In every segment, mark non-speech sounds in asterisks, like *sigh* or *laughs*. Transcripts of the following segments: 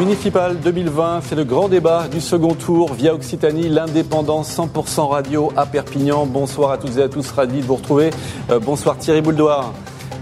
municipales 2020, c'est le grand débat du second tour via Occitanie, l'indépendance 100% radio à Perpignan. Bonsoir à toutes et à tous, ravi de vous retrouver. Euh, bonsoir Thierry Bouldoir.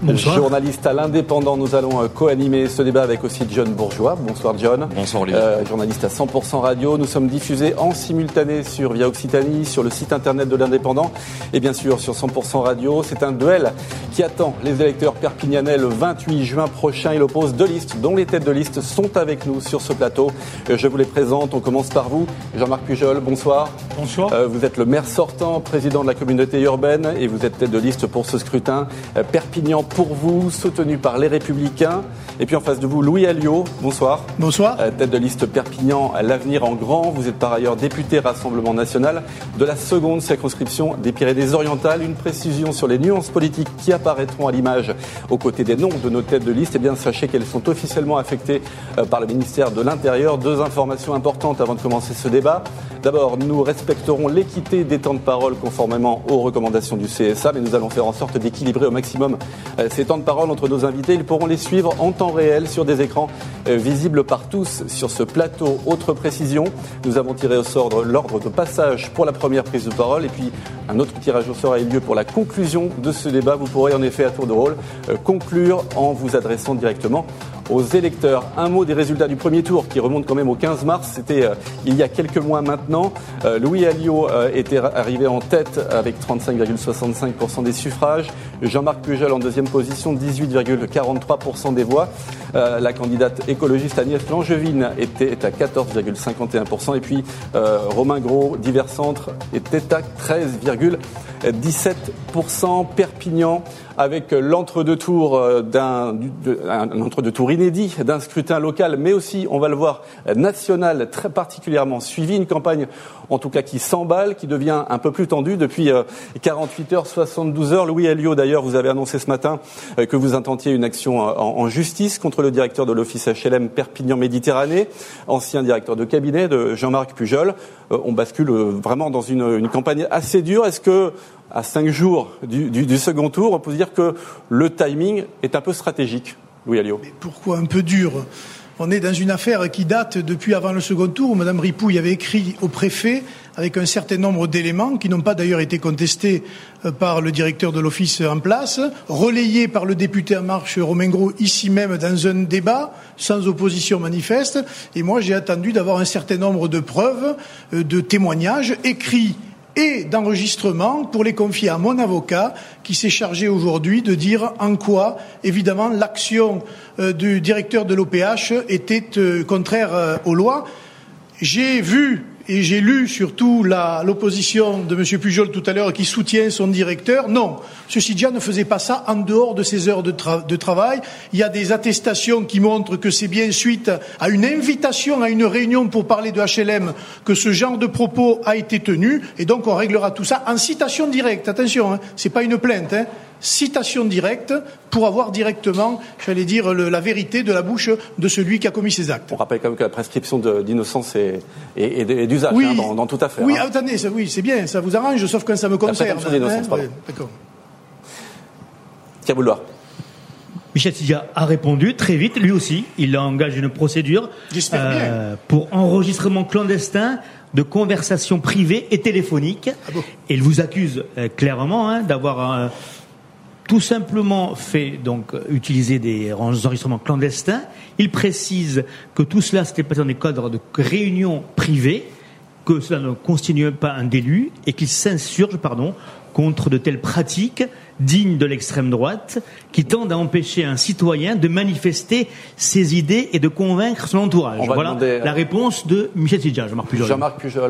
Journaliste à l'indépendant, nous allons euh, co-animer ce débat avec aussi John Bourgeois. Bonsoir John. Bonsoir Olivier. Euh, journaliste à 100% radio. Nous sommes diffusés en simultané sur Via Occitanie, sur le site internet de l'indépendant et bien sûr sur 100% radio. C'est un duel qui attend les électeurs perpignanais le 28 juin prochain. Il oppose deux listes dont les têtes de liste sont avec nous sur ce plateau. Euh, je vous les présente. On commence par vous. Jean-Marc Pujol, bonsoir. Bonsoir. vous êtes le maire sortant, président de la communauté urbaine et vous êtes tête de liste pour ce scrutin. Perpignan pour vous, soutenu par les Républicains. Et puis en face de vous, Louis Alliot. Bonsoir. Bonsoir. Euh, tête de liste Perpignan, l'avenir en grand. Vous êtes par ailleurs député Rassemblement national de la seconde circonscription des Pyrénées-Orientales. Une précision sur les nuances politiques qui apparaîtront à l'image aux côtés des noms de nos têtes de liste. Eh bien, sachez qu'elles sont officiellement affectées euh, par le ministère de l'Intérieur. Deux informations importantes avant de commencer ce débat. D'abord, nous respecterons l'équité des temps de parole conformément aux recommandations du CSA, mais nous allons faire en sorte d'équilibrer au maximum ces temps de parole entre nos invités. Ils pourront les suivre en temps réel sur des écrans euh, visibles par tous sur ce plateau. Autre précision, nous avons tiré au sort l'ordre de passage pour la première prise de parole et puis un autre tirage au sort a eu lieu pour la conclusion de ce débat. Vous pourrez en effet à tour de rôle euh, conclure en vous adressant directement aux électeurs. Un mot des résultats du premier tour qui remonte quand même au 15 mars. C'était euh, il y a quelques mois maintenant. Euh, Louis Alliot euh, était arrivé en tête avec 35,65% des suffrages. Jean-Marc Pujol en deuxième position, 18,43% des voix. la candidate écologiste Agnès Langevine était à 14,51%. Et puis Romain Gros, divers centre, était à 13,17%. Perpignan avec l'entre-deux tours euh, d'un entre-deux tours inédit d'un scrutin local, mais aussi, on va le voir, national, très particulièrement suivi, une campagne en tout cas qui s'emballe, qui devient un peu plus tendue depuis 48 euh, heures, 72 heures. Louis Alliot, d'ailleurs, vous avez annoncé ce matin euh, que vous intentiez une action en, justice contre le directeur de l'office HLM Perpignan Méditerranée, ancien directeur de cabinet de Jean-Marc Pujol. On bascule vraiment dans une, une campagne assez dure. Est-ce que à cinq jours du, second tour, on peut dire que le timing est un peu stratégique. Louis Alliot. Pourquoi un peu dur? On est dans une affaire qui date depuis avant le second tour. Madame Ripouille avait écrit au préfet avec un certain nombre d'éléments qui n'ont pas d'ailleurs été contestés euh, par le directeur de l'office en place, relayés par le député en marche Romain Gros ici même dans un débat sans opposition manifeste. Et moi, j'ai attendu d'avoir un certain nombre de preuves, euh, de témoignages écrits et d'enregistrement pour les confier à mon avocat qui s'est chargé aujourd'hui de dire en quoi, évidemment, l'action euh, du directeur de l'OPH était euh, contraire euh, aux lois. J'ai vu et j'ai lu surtout l'opposition de M. Pujol tout à l'heure qui soutient son directeur. Non, M. Sidja ne faisait pas ça en dehors de ses heures de, de travail. Il y a des attestations qui montrent que c'est bien suite à une invitation à une réunion pour parler de HLM que ce genre de propos a été tenu. Et donc on réglera tout ça en citation directe. Attention, hein, c'est pas une plainte. Hein citation directe pour avoir directement, j'allais dire, la vérité de la bouche de celui qui a commis ces actes. On rappelle quand même que la prescription d'innocence est, d'usage hein, dans, toute affaire. Oui, hein. attendez, oui, c'est bien, ça vous arrange, sauf quand ça me concerne. La d'innocence, hein, D'accord. Tiens, vouloir. Michel Sidia a répondu très vite, lui aussi. Il engage une procédure euh, pour enregistrement clandestin de conversations privées et téléphoniques. Ah et il vous accuse euh, clairement hein, d'avoir tout simplement fait donc utiliser des enregistrements clandestins. Il précise que tout cela s'était passé dans des cadres de réunions privées, que cela ne constitue pas un délit et qu'il s'insurge, pardon, contre de telles pratiques dignes de l'extrême droite qui tendent à empêcher un citoyen de manifester ses idées et de convaincre son entourage. Voilà la réponse de Michel Sidja, Jean-Marc Pujol. Jean-Marc Pujol.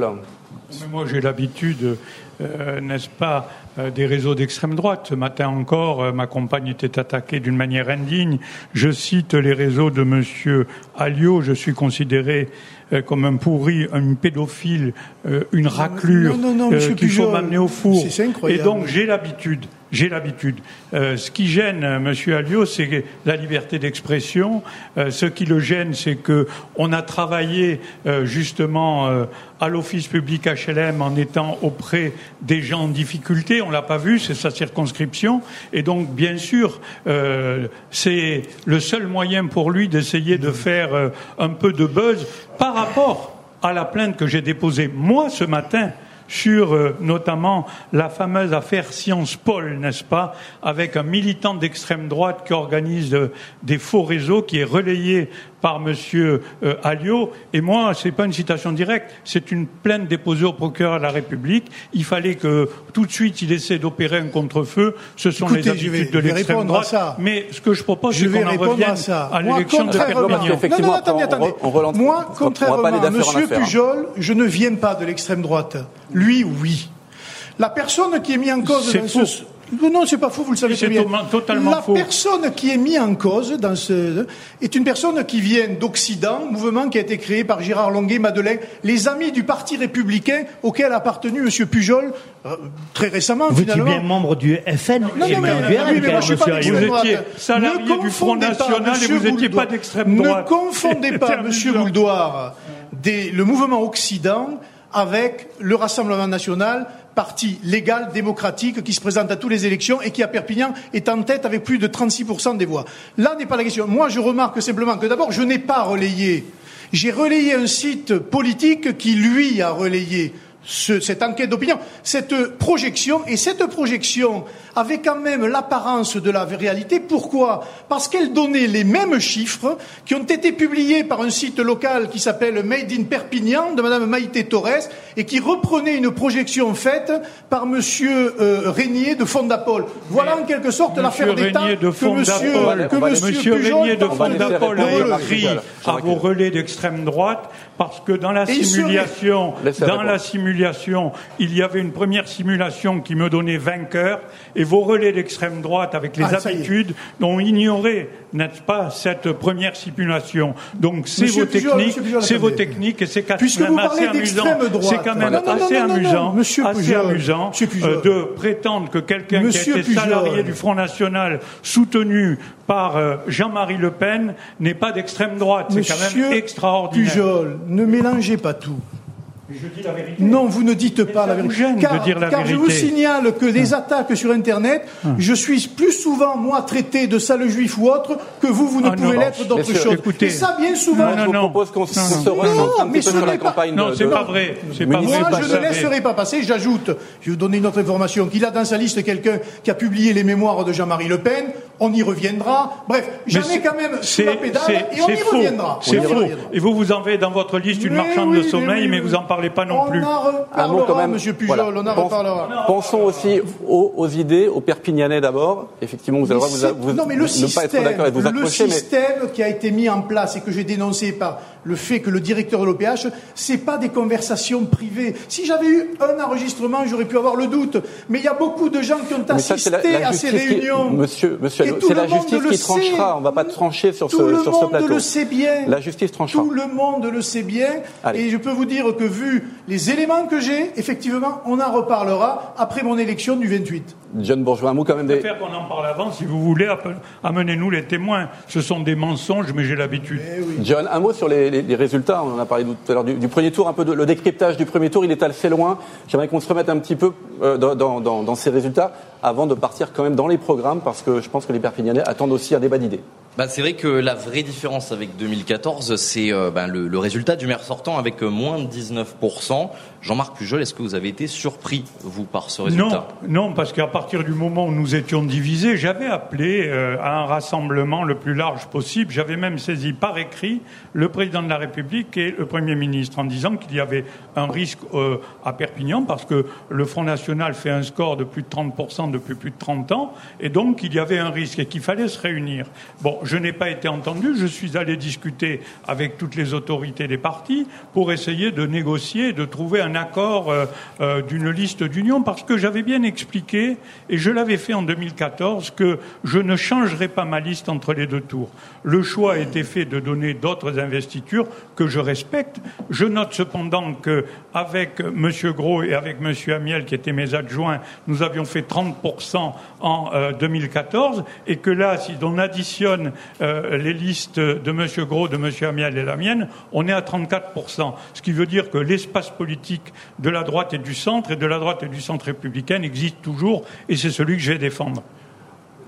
moi, j'ai l'habitude, euh, n'est-ce pas, euh, des réseaux d'extrême droite? Ce matin encore, euh, ma compagne était attaquée d'une manière indigne. Je cite les réseaux de Monsieur Alliot. Je suis considéré euh, comme un pourri, un pédophile, une raclure qu'il faut m'amener au four. Et donc j'ai l'habitude j'ai l'habitude. Euh, ce qui gêne euh, Monsieur Alliot, c'est la liberté d'expression. Euh, ce qui le gêne, c'est que on a travaillé justement à l'office public HLM en étant auprès des gens en difficulté. On l'a pas vu, c'est sa circonscription, et donc bien sûr, c'est le seul moyen pour lui d'essayer de faire un peu de buzz par rapport à la plainte que j'ai déposée moi ce matin sur euh, notamment la fameuse affaire Sciences Paul, n'est-ce pas, avec un militant d'extrême droite qui organise euh, des faux réseaux, qui est relayé par Monsieur euh, Alliot. Et moi, c'est pas une citation directe, c'est une plainte déposée au procureur de la République. Il fallait que tout de suite il essaie d'opérer un contre-feu. Ce sont les habitudes de l'extrême droite. Mais ce que je propose, c'est qu'on en revienne à, à l'élection de Perpignan. Non, non, attendez, attendez. Moi, contrairement à Monsieur Pujol, je ne viens pas de l'extrême droite. Lui, oui. La personne qui est mise en cause dans ce non, c'est pas faux, vous le savez très bien. Totalement la personne qui est mise en cause dans ce est une personne qui vient d'Occident, mouvement qui a été créé par Gérard Longuet, Madeleine, les amis du Parti républicain auquel a appartenu M. Pujol euh, très récemment. Vous finalement. étiez bien membre du FN non, et non, mais, oui, mais moi, je suis pas Vous étiez salarié du Front National et vous n'étiez pas d'extrême droite. Ne confondez pas, *laughs* M. Bouldoir, le mouvement Occident avec le Rassemblement national parti légal, démocratique, qui se présente à toutes les élections et qui, à Perpignan, est en tête avec plus de 36% des voix. Là n'est pas la question. Moi, je remarque simplement que d'abord, je n'ai pas relayé. J'ai relayé un site politique qui, lui, a relayé cette enquête d'opinion, cette projection, et cette projection avait quand même l'apparence de la réalité. Pourquoi? Parce qu'elle donnait les mêmes chiffres qui ont été publiés par un site local qui s'appelle Made in Perpignan de Madame Maïté Torres et qui reprenait une projection faite par Monsieur euh, Régnier de Fondapol. Voilà en quelque sorte l'affaire d'État que Monsieur, que Monsieur, Régnier de Fondapol a écrit à vos relais d'extrême droite parce que dans la simulation, dans la simulation, il y avait une première simulation qui me donnait vainqueur et vos relais d'extrême droite avec les ah, habitudes ont ignoré, n'est-ce pas, cette première simulation. Donc c'est vos techniques, c'est vos techniques et c'est quand même assez amusant. C'est quand même assez amusant, assez amusant euh, de prétendre que quelqu'un qui a été salarié du Front National soutenu par euh, Jean-Marie Le Pen n'est pas d'extrême droite. C'est quand même extraordinaire. Pujol, ne mélangez pas tout. Je dis la vérité. Non, vous ne dites pas la vérité. Car, dire la car je vous signale que les ah. attaques sur Internet, ah. je suis plus souvent, moi, traité de sale juif ou autre, que vous, vous ne ah, pouvez l'être d'autre chose. Écoutez, Et ça, bien souvent. Non, non, je vous propose qu'on se recentre un petit peu sur la campagne. Non, c'est pas vrai. Moi, je ne laisserai pas passer. J'ajoute, je vais vous donner une autre information, qu'il a dans sa liste quelqu'un qui a publié les mémoires de Jean-Marie Le Pen. On y reviendra. Bref, j'en ai quand même sur la pédale et on y reviendra. C'est faux. Et vous, vous en avez dans votre liste une marchande de sommeil, mais vous en parlez pas non plus un mot quand même. Monsieur Pujol, on en reparlera. Pensons aussi aux, idées, aux Perpignanais d'abord. Effectivement, vous avez le droit de vous, non, mais le système, pas être d'accord et vous Le système qui a été mis en place et que j'ai dénoncé par le fait que le directeur de l'OPH, c'est pas des conversations privées. Si j'avais eu un enregistrement, j'aurais pu avoir le doute. Mais il y a beaucoup de gens qui ont assisté à ces réunions. monsieur, monsieur c'est la justice qui tranchera. On ne va pas trancher sur ce, sur ce plateau. Tout le monde le sait bien. La justice tranchera. Tout le monde le sait bien. Et je peux vous dire que vu les éléments que j'ai, effectivement, on en reparlera après mon élection du 28. John Bourgeois, un mot quand même des... Je préfère qu'on en parle avant, si vous voulez. Amenez-nous les témoins. Ce sont des mensonges, mais j'ai l'habitude. Eh John, un mot sur les, résultats. On en a parlé tout à l'heure du, premier tour, un peu de, le décryptage du premier tour. Il est assez loin. J'aimerais qu'on se remette un petit peu euh, dans, dans ces résultats avant de partir quand même dans les programmes, parce que je pense que les Perpignanais attendent aussi un débat d'idées. Bah, c'est vrai que la vraie différence avec 2014, c'est euh, bah, le, résultat du maire sortant avec euh, moins de 19%. Jean-Marc Pujol, est-ce que vous avez été surpris, vous, par ce résultat? Non, non parce qu'à partir du moment où nous étions divisés, j'avais appelé euh, à un rassemblement le plus large possible. J'avais même saisi par écrit le président de la République et le Premier ministre en disant qu'il y avait un risque à Perpignan parce que le Front National fait un score de plus de 30% depuis plus de 30 ans et donc il y avait un risque et qu'il fallait se réunir. Bon, je n'ai pas été entendu. Je suis allé discuter avec toutes les autorités des partis pour essayer de négocier, de trouver un accord euh, euh, d'une liste d'union, parce que j'avais bien expliqué, et je l'avais fait en 2014, que je ne changerai pas ma liste entre les deux tours. Le choix a été fait de donner d'autres investitures que je respecte. Je note cependant que avec M. Gros et avec M. Amiel, qui étaient mes adjoints, nous avions fait 30% en 2014, et que là, si on additionne euh, les listes de M. Gros, de M. Amiel et la mienne, on est à 34%. Ce qui veut dire que l'espace politique de la droite et du centre, et de la droite et du centre républicain existe toujours, et c'est celui que je vais défendre.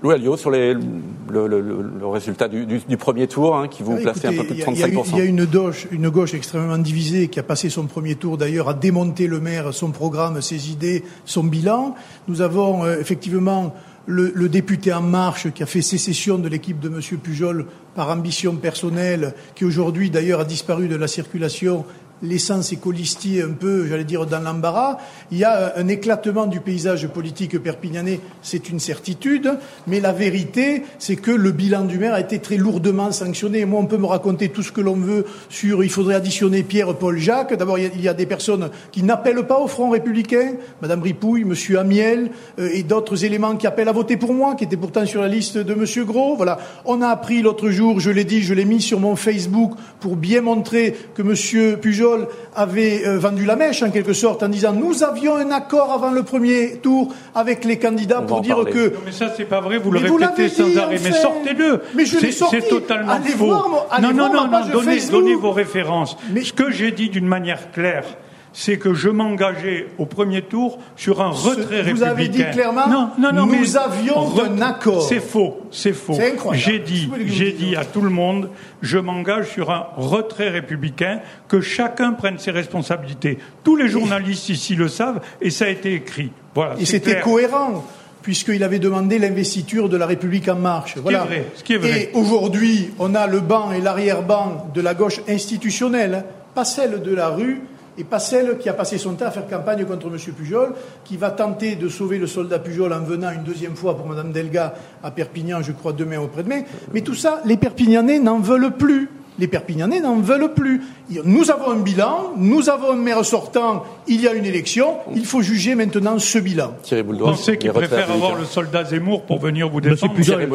Louis Alliot, sur les, le, le, le, résultat du, du, du premier tour, hein, qui vous ah, plaçait un peu plus de 35%. Il y a, une, gauche, une gauche extrêmement divisée qui a passé son premier tour d'ailleurs à démonter le maire, son programme, ses idées, son bilan. Nous avons euh, effectivement le, député En Marche qui a fait sécession de l'équipe de M. Pujol par ambition personnelle, qui aujourd'hui d'ailleurs a disparu de la circulation laissant ses colistiers un peu, j'allais dire, dans l'embarras. Il y a un éclatement du paysage politique perpignanais, c'est une certitude, mais la vérité, c'est que le bilan du maire a été très lourdement sanctionné. Moi, on peut me raconter tout ce que l'on veut sur il faudrait additionner Pierre, Paul, Jacques. D'abord, il y a des personnes qui n'appellent pas au Front républicain, Madame Ripouille, Monsieur Amiel, euh, et d'autres éléments qui appellent à voter pour moi, qui étaient pourtant sur la liste de Monsieur Gros. Voilà. On a appris l'autre jour, je l'ai dit, je l'ai mis sur mon Facebook pour bien montrer que Monsieur Pujol avait euh, vendu la mèche en quelque sorte en disant nous avions un accord avant le premier tour avec les candidats pour dire que. Non, mais ça c'est pas vrai, vous le répétez sans arrêt. Mais sortez-le. Mais je C'est totalement faux. non, non, non, non, donnez, donnez vos références. Mais... Ce que j'ai dit d'une manière claire, c'est que je m'engageais au premier tour sur un retrait républicain. Vous avez dit clairement, non, non, non, nous avions un accord. C'est faux, c'est faux. J'ai dit, j'ai dit à tout le monde, je m'engage sur un retrait républicain, que chacun prenne ses responsabilités. Tous les journalistes ici le savent, et ça a été écrit. Voilà. Et c'était cohérent puisqu'il avait demandé l'investiture de la République en marche. Voilà. Vrai, ce qui est vrai. Et aujourd'hui, on a le banc et l'arrière-banc de la gauche institutionnelle, pas celle de la rue, et pas celle qui a passé son temps à faire campagne contre M. Pujol, qui va tenter de sauver le soldat Pujol en venant une deuxième fois pour Mme Delga à Perpignan, je crois, demain ou après-demain. Mais tout ça, les Perpignanais n'en veulent plus. Les Perpignanais n'en veulent plus. Nous avons un bilan, nous avons un maire sortant, il y a une élection, il faut juger maintenant ce bilan. Thierry Vous pensez qu'il préfère avoir le soldat Zemmour pour venir vous défendre Thierry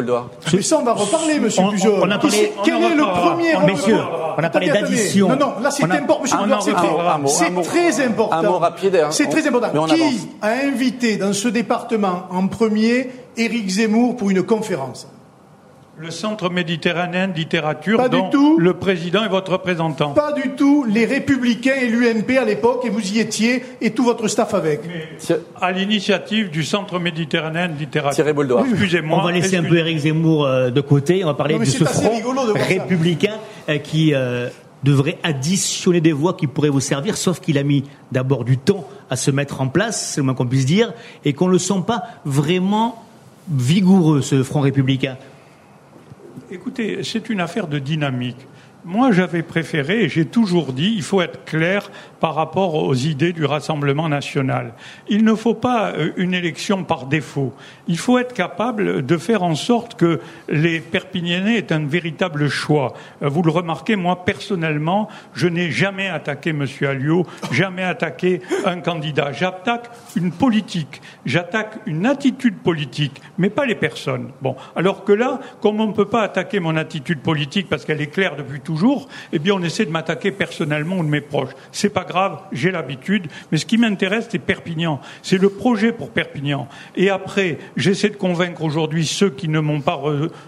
Mais ça, on va reparler, monsieur Pujol. On a parlé, Quel est le premier Messieurs, on a parlé d'addition. Non, non, là c'est important, monsieur Pujol, c'est très important. Un mot rapide. Hein. C'est très important. Qui a invité dans ce département en premier Éric Zemmour pour une conférence le Centre méditerranéen de littérature, dont le président est votre représentant. Pas du tout. Les Républicains et l'UMP à l'époque, et vous y étiez, et tout votre staff avec. à l'initiative du Centre méditerranéen de littérature. Excusez-moi. On va laisser un peu Éric Zemmour euh, de côté. On va parler de ce front républicain euh, qui euh, devrait additionner des voix qui pourraient vous servir, sauf qu'il a mis d'abord du temps à se mettre en place, c'est le moins qu'on puisse dire, et qu'on ne le sent pas vraiment vigoureux, ce front républicain. Écoutez, c'est une affaire de dynamique. Moi, j'avais préféré, et j'ai toujours dit, il faut être clair par rapport aux idées du Rassemblement national. Il ne faut pas euh, une élection par défaut. Il faut être capable de faire en sorte que les Perpignanais aient un véritable choix. Euh, vous le remarquez, moi, personnellement, je n'ai jamais attaqué M. Alliot, jamais attaqué un candidat. J'attaque une politique, j'attaque une attitude politique, mais pas les personnes. Bon, alors que là, comme on ne peut pas attaquer mon attitude politique parce qu'elle est claire depuis toujours, eh bien, on essaie de m'attaquer personnellement ou de mes proches. Grave, j'ai l'habitude. Mais ce qui m'intéresse, c'est Perpignan. C'est le projet pour Perpignan. Et après, j'essaie de convaincre aujourd'hui ceux qui ne m'ont pas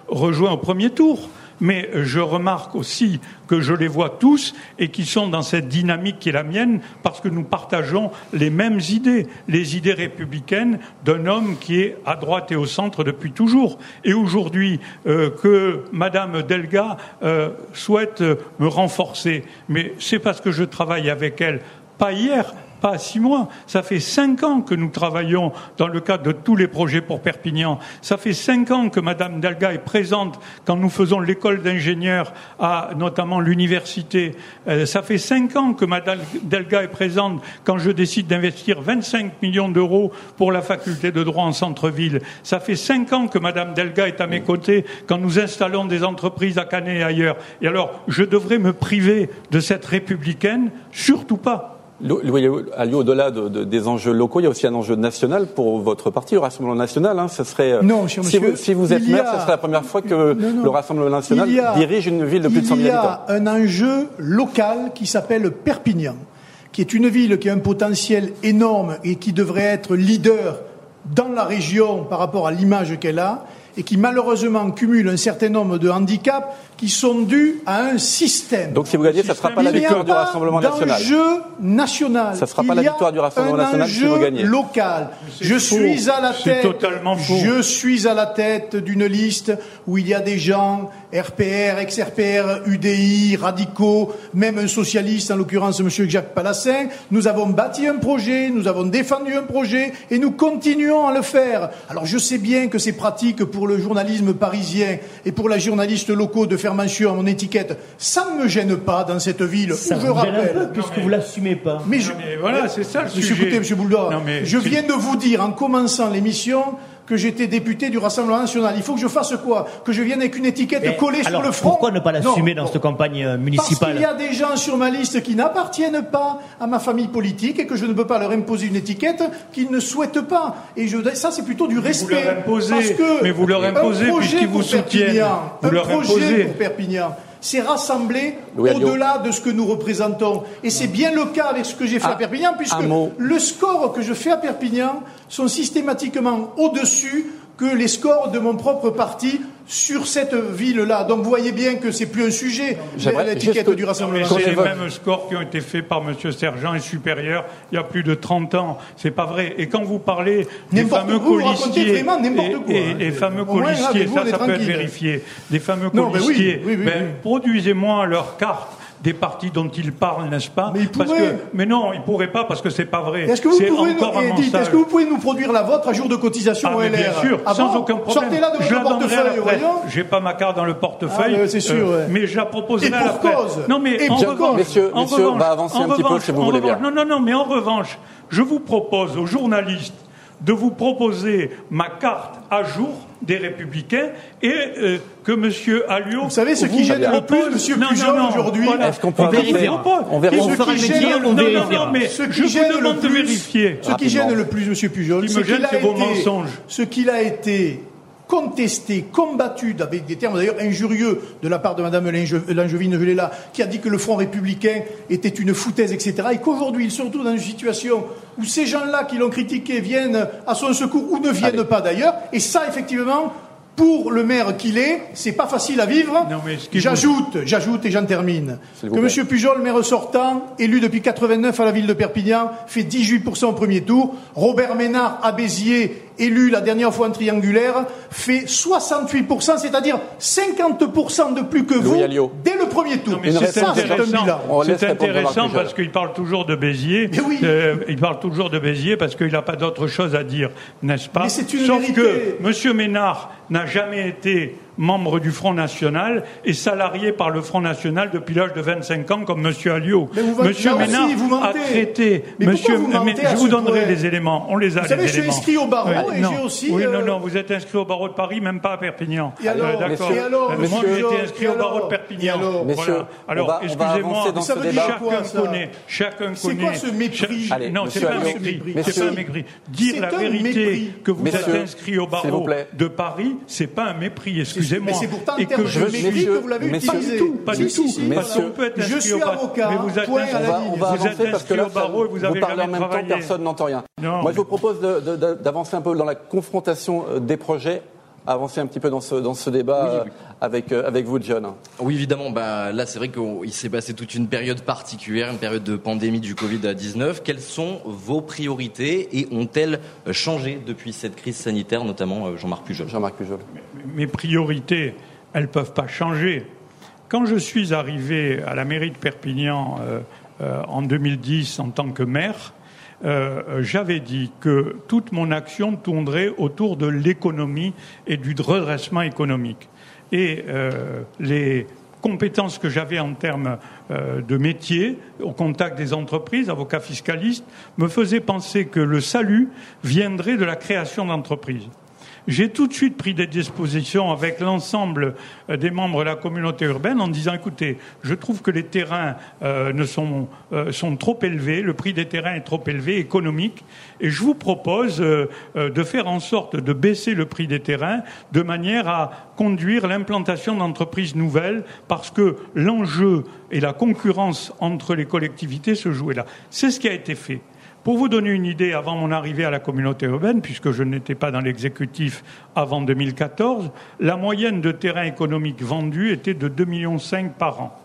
rejoint au premier tour mais je remarque aussi que je les vois tous et qu'ils sont dans cette dynamique qui est la mienne parce que nous partageons les mêmes idées, les idées républicaines d'un homme qui est à droite et au centre depuis toujours. Et aujourd'hui, euh, que Madame Delga euh, souhaite me renforcer, mais c'est parce que je travaille avec elle, pas hier, pas six mois. Ça fait cinq ans que nous travaillons dans le cadre de tous les projets pour Perpignan. Ça fait cinq ans que Madame Delga est présente quand nous faisons l'école d'ingénieurs à notamment l'université. Euh, ça fait cinq ans que Madame Delga est présente quand je décide d'investir 25 millions d'euros pour la faculté de droit en centre-ville. Ça fait cinq ans que Madame Delga est à mes côtés quand nous installons des entreprises à Canet et ailleurs. Et alors, je devrais me priver de cette républicaine? Surtout pas. Au-delà des enjeux locaux, il y a aussi un enjeu national pour votre parti, le Rassemblement national. Hein. serait, euh, non, si, vous, si, vous, êtes maire, ce serait la première fois que le Rassemblement national dirige une ville de plus de 100 000 habitants. Il y a un enjeu local qui s'appelle Perpignan, qui est une ville qui a un potentiel énorme et qui devrait être leader dans la région par rapport à l'image qu'elle a et qui malheureusement cumule un certain nombre de handicaps qui sont dus à un système. Donc si vous gagnez, ça ne sera pas la victoire du Rassemblement national. jeu national. Ça ne sera pas la victoire du Rassemblement national si vous gagnez. local. Je suis à la tête. Je suis à la tête d'une liste où il y a des gens RPR, ex-RPR, UDI, radicaux, même un socialiste, en l'occurrence M. Jacques Palassin. Nous avons bâti un projet, nous avons défendu un projet et nous continuons à le faire. Alors je sais bien que c'est pratique pour le journalisme parisien et pour les journalistes locaux de faire mention à mon étiquette. Ça ne me gêne pas dans cette ville ça où je rappelle. Un peu, puisque vous l'assumez pas. Mais, voilà, c'est ça le sujet. Écoutez, M. Bouldor, je viens de vous dire en commençant l'émission que j'étais député du Rassemblement national. Il faut que je fasse quoi? Que je vienne avec une étiquette collée sur le front? Pourquoi ne pas l'assumer dans cette campagne euh, municipale Parce qu'il y a des gens sur ma liste qui n'appartiennent pas à ma famille politique et que je ne peux pas leur imposer une étiquette qu'ils ne souhaitent pas. Et je, ça, c'est plutôt du respect. Vous leur imposez, parce que mais vous leur imposez puisqu'ils vous soutiennent. Vous un projet pour Perpignan c'est rassembler au-delà de ce que nous représentons. Et c'est bien le cas avec ce que j'ai fait à ah, Perpignan, puisque le score que je fais à Perpignan sont systématiquement au-dessus que les scores de mon propre parti sur cette ville-là. Donc vous voyez bien que c'est plus un sujet, l'étiquette du Rassemblement Les mêmes scores qui ont été faits par M. Sergent et supérieur il y a plus de 30 ans. C'est pas vrai. Et quand vous parlez des fameux colistiers, et, les fameux colistiers, ça, ça peut être vérifié, des fameux colistiers, ben, produisez-moi leur carte des partis dont il parle, n'est-ce pas mais, parce que, mais non, il pourrait pas parce que c'est pas vrai. Est-ce que, vous pouvez nous, est-ce que vous pouvez nous produire la vôtre à jour de cotisation ah, LR Bien sûr, ah sans aucun problème. Sortez-la de votre portefeuille. J'ai pas ma carte dans le portefeuille. Ah, c'est sûr. Euh, mais je la proposerai à la cause. Non, mais Et en revanche, messieurs, en messieurs, revanche, va avancer un petit peu si vous voulez bien. Non, non, non, mais en revanche, je vous propose aux journalistes de vous proposer ma carte à jour des Républicains et euh, que M. Alliot. Vous savez ce qui gêne le plus M. Pujol aujourd'hui Est-ce qu'on peut vérifier On vérifie. On fera le métier, on vérifiera. Non, non, mais ce qui je vous demande de vérifier. Ce qui gêne le plus M. Pujol, c'est qu'il a été, ce qu'il a été contesté, combattu avec des termes d'ailleurs injurieux de la part de Mme Langevine là, qui a dit que le Front républicain était une foutaise, etc. Et qu'aujourd'hui, il se retrouve dans une situation où ces gens-là qui l'ont critiqué viennent à son secours ou ne viennent pas d'ailleurs. Et ça, effectivement, pour le maire qu'il est, c'est pas facile à vivre. J'ajoute, j'ajoute et j'en termine, que M. Pujol, maire sortant, élu depuis 89 à la ville de Perpignan, fait 18% au premier tour. Robert Ménard à Béziers, élu la dernière fois en triangulaire, fait 68%, c'est-à-dire 50% de plus que vous dès le premier tour. c'est intéressant, parce qu'il parle toujours de Béziers. Euh, il parle toujours de Béziers parce qu'il n'a pas d'autre chose à dire, n'est-ce pas? Sauf que M. Ménard n'a jamais été membre du Front National et salarié par le Front National depuis l'âge de 25 ans, comme M. Alliot. Monsieur Ménard a traité. monsieur, je vous donnerai les éléments. On les a. Vous savez, je suis inscrit au barreau et j'ai aussi. Oui, non, non, vous êtes inscrit au barreau de Paris, même pas à Perpignan. Et alors, euh, D'accord. Moi, j'ai été inscrit au barreau de Perpignan. Alors, voilà. alors excusez-moi, chacun connaît. Chacun connaît. C'est quoi ce mépris Non, c'est pas un mépris. C'est pas un mépris. Dire la vérité que vous êtes inscrit au barreau de Paris, c'est pas un mépris. Excusez-moi que je suis que vous l'avez utilisé. Pas du tout, parce qu'on peut être Je suis avocat. Mais vous êtes point à la On va avancer parce que là, au barreau et vous avez parlez en même temps, personne n'entend rien. Moi, je vous propose d'avancer un peu dans la confrontation euh, des projets avancer un petit peu dans ce, dans ce débat euh, avec, euh, avec vous, John. Oui, évidemment. Bah, là, c'est vrai qu'il s'est passé toute une période particulière, une période de pandémie du Covid-19. Quelles sont vos priorités et ont-elles changé depuis cette crise sanitaire, notamment Jean-Marc Pujol? Jean-Marc Pujol. Mes priorités, elles ne peuvent pas changer. Quand je suis arrivé à la mairie de Perpignan euh, euh, en 2010 en tant que maire, euh, j'avais dit que toute mon action tournerait autour de l'économie et du redressement économique. Et euh, les compétences que j'avais en termes euh, de métier, au contact des entreprises, avocat fiscaliste, me faisaient penser que le salut viendrait de la création d'entreprises. J'ai tout de suite pris des dispositions avec l'ensemble euh, des membres de la communauté urbaine en disant écoutez, je trouve que les terrains euh, sont, euh, sont trop élevés, le prix des terrains est trop élevé, économique, et je vous propose de faire en sorte de baisser le prix des terrains de manière à conduire l'implantation d'entreprises nouvelles parce que l'enjeu et la concurrence entre les collectivités se jouaient là. C'est ce qui a été fait. Pour vous donner une idée, avant mon arrivée à la communauté urbaine, puisque je n'étais pas dans l'exécutif avant 2014, la moyenne de terrains économiques vendus était de 2,5 millions par an.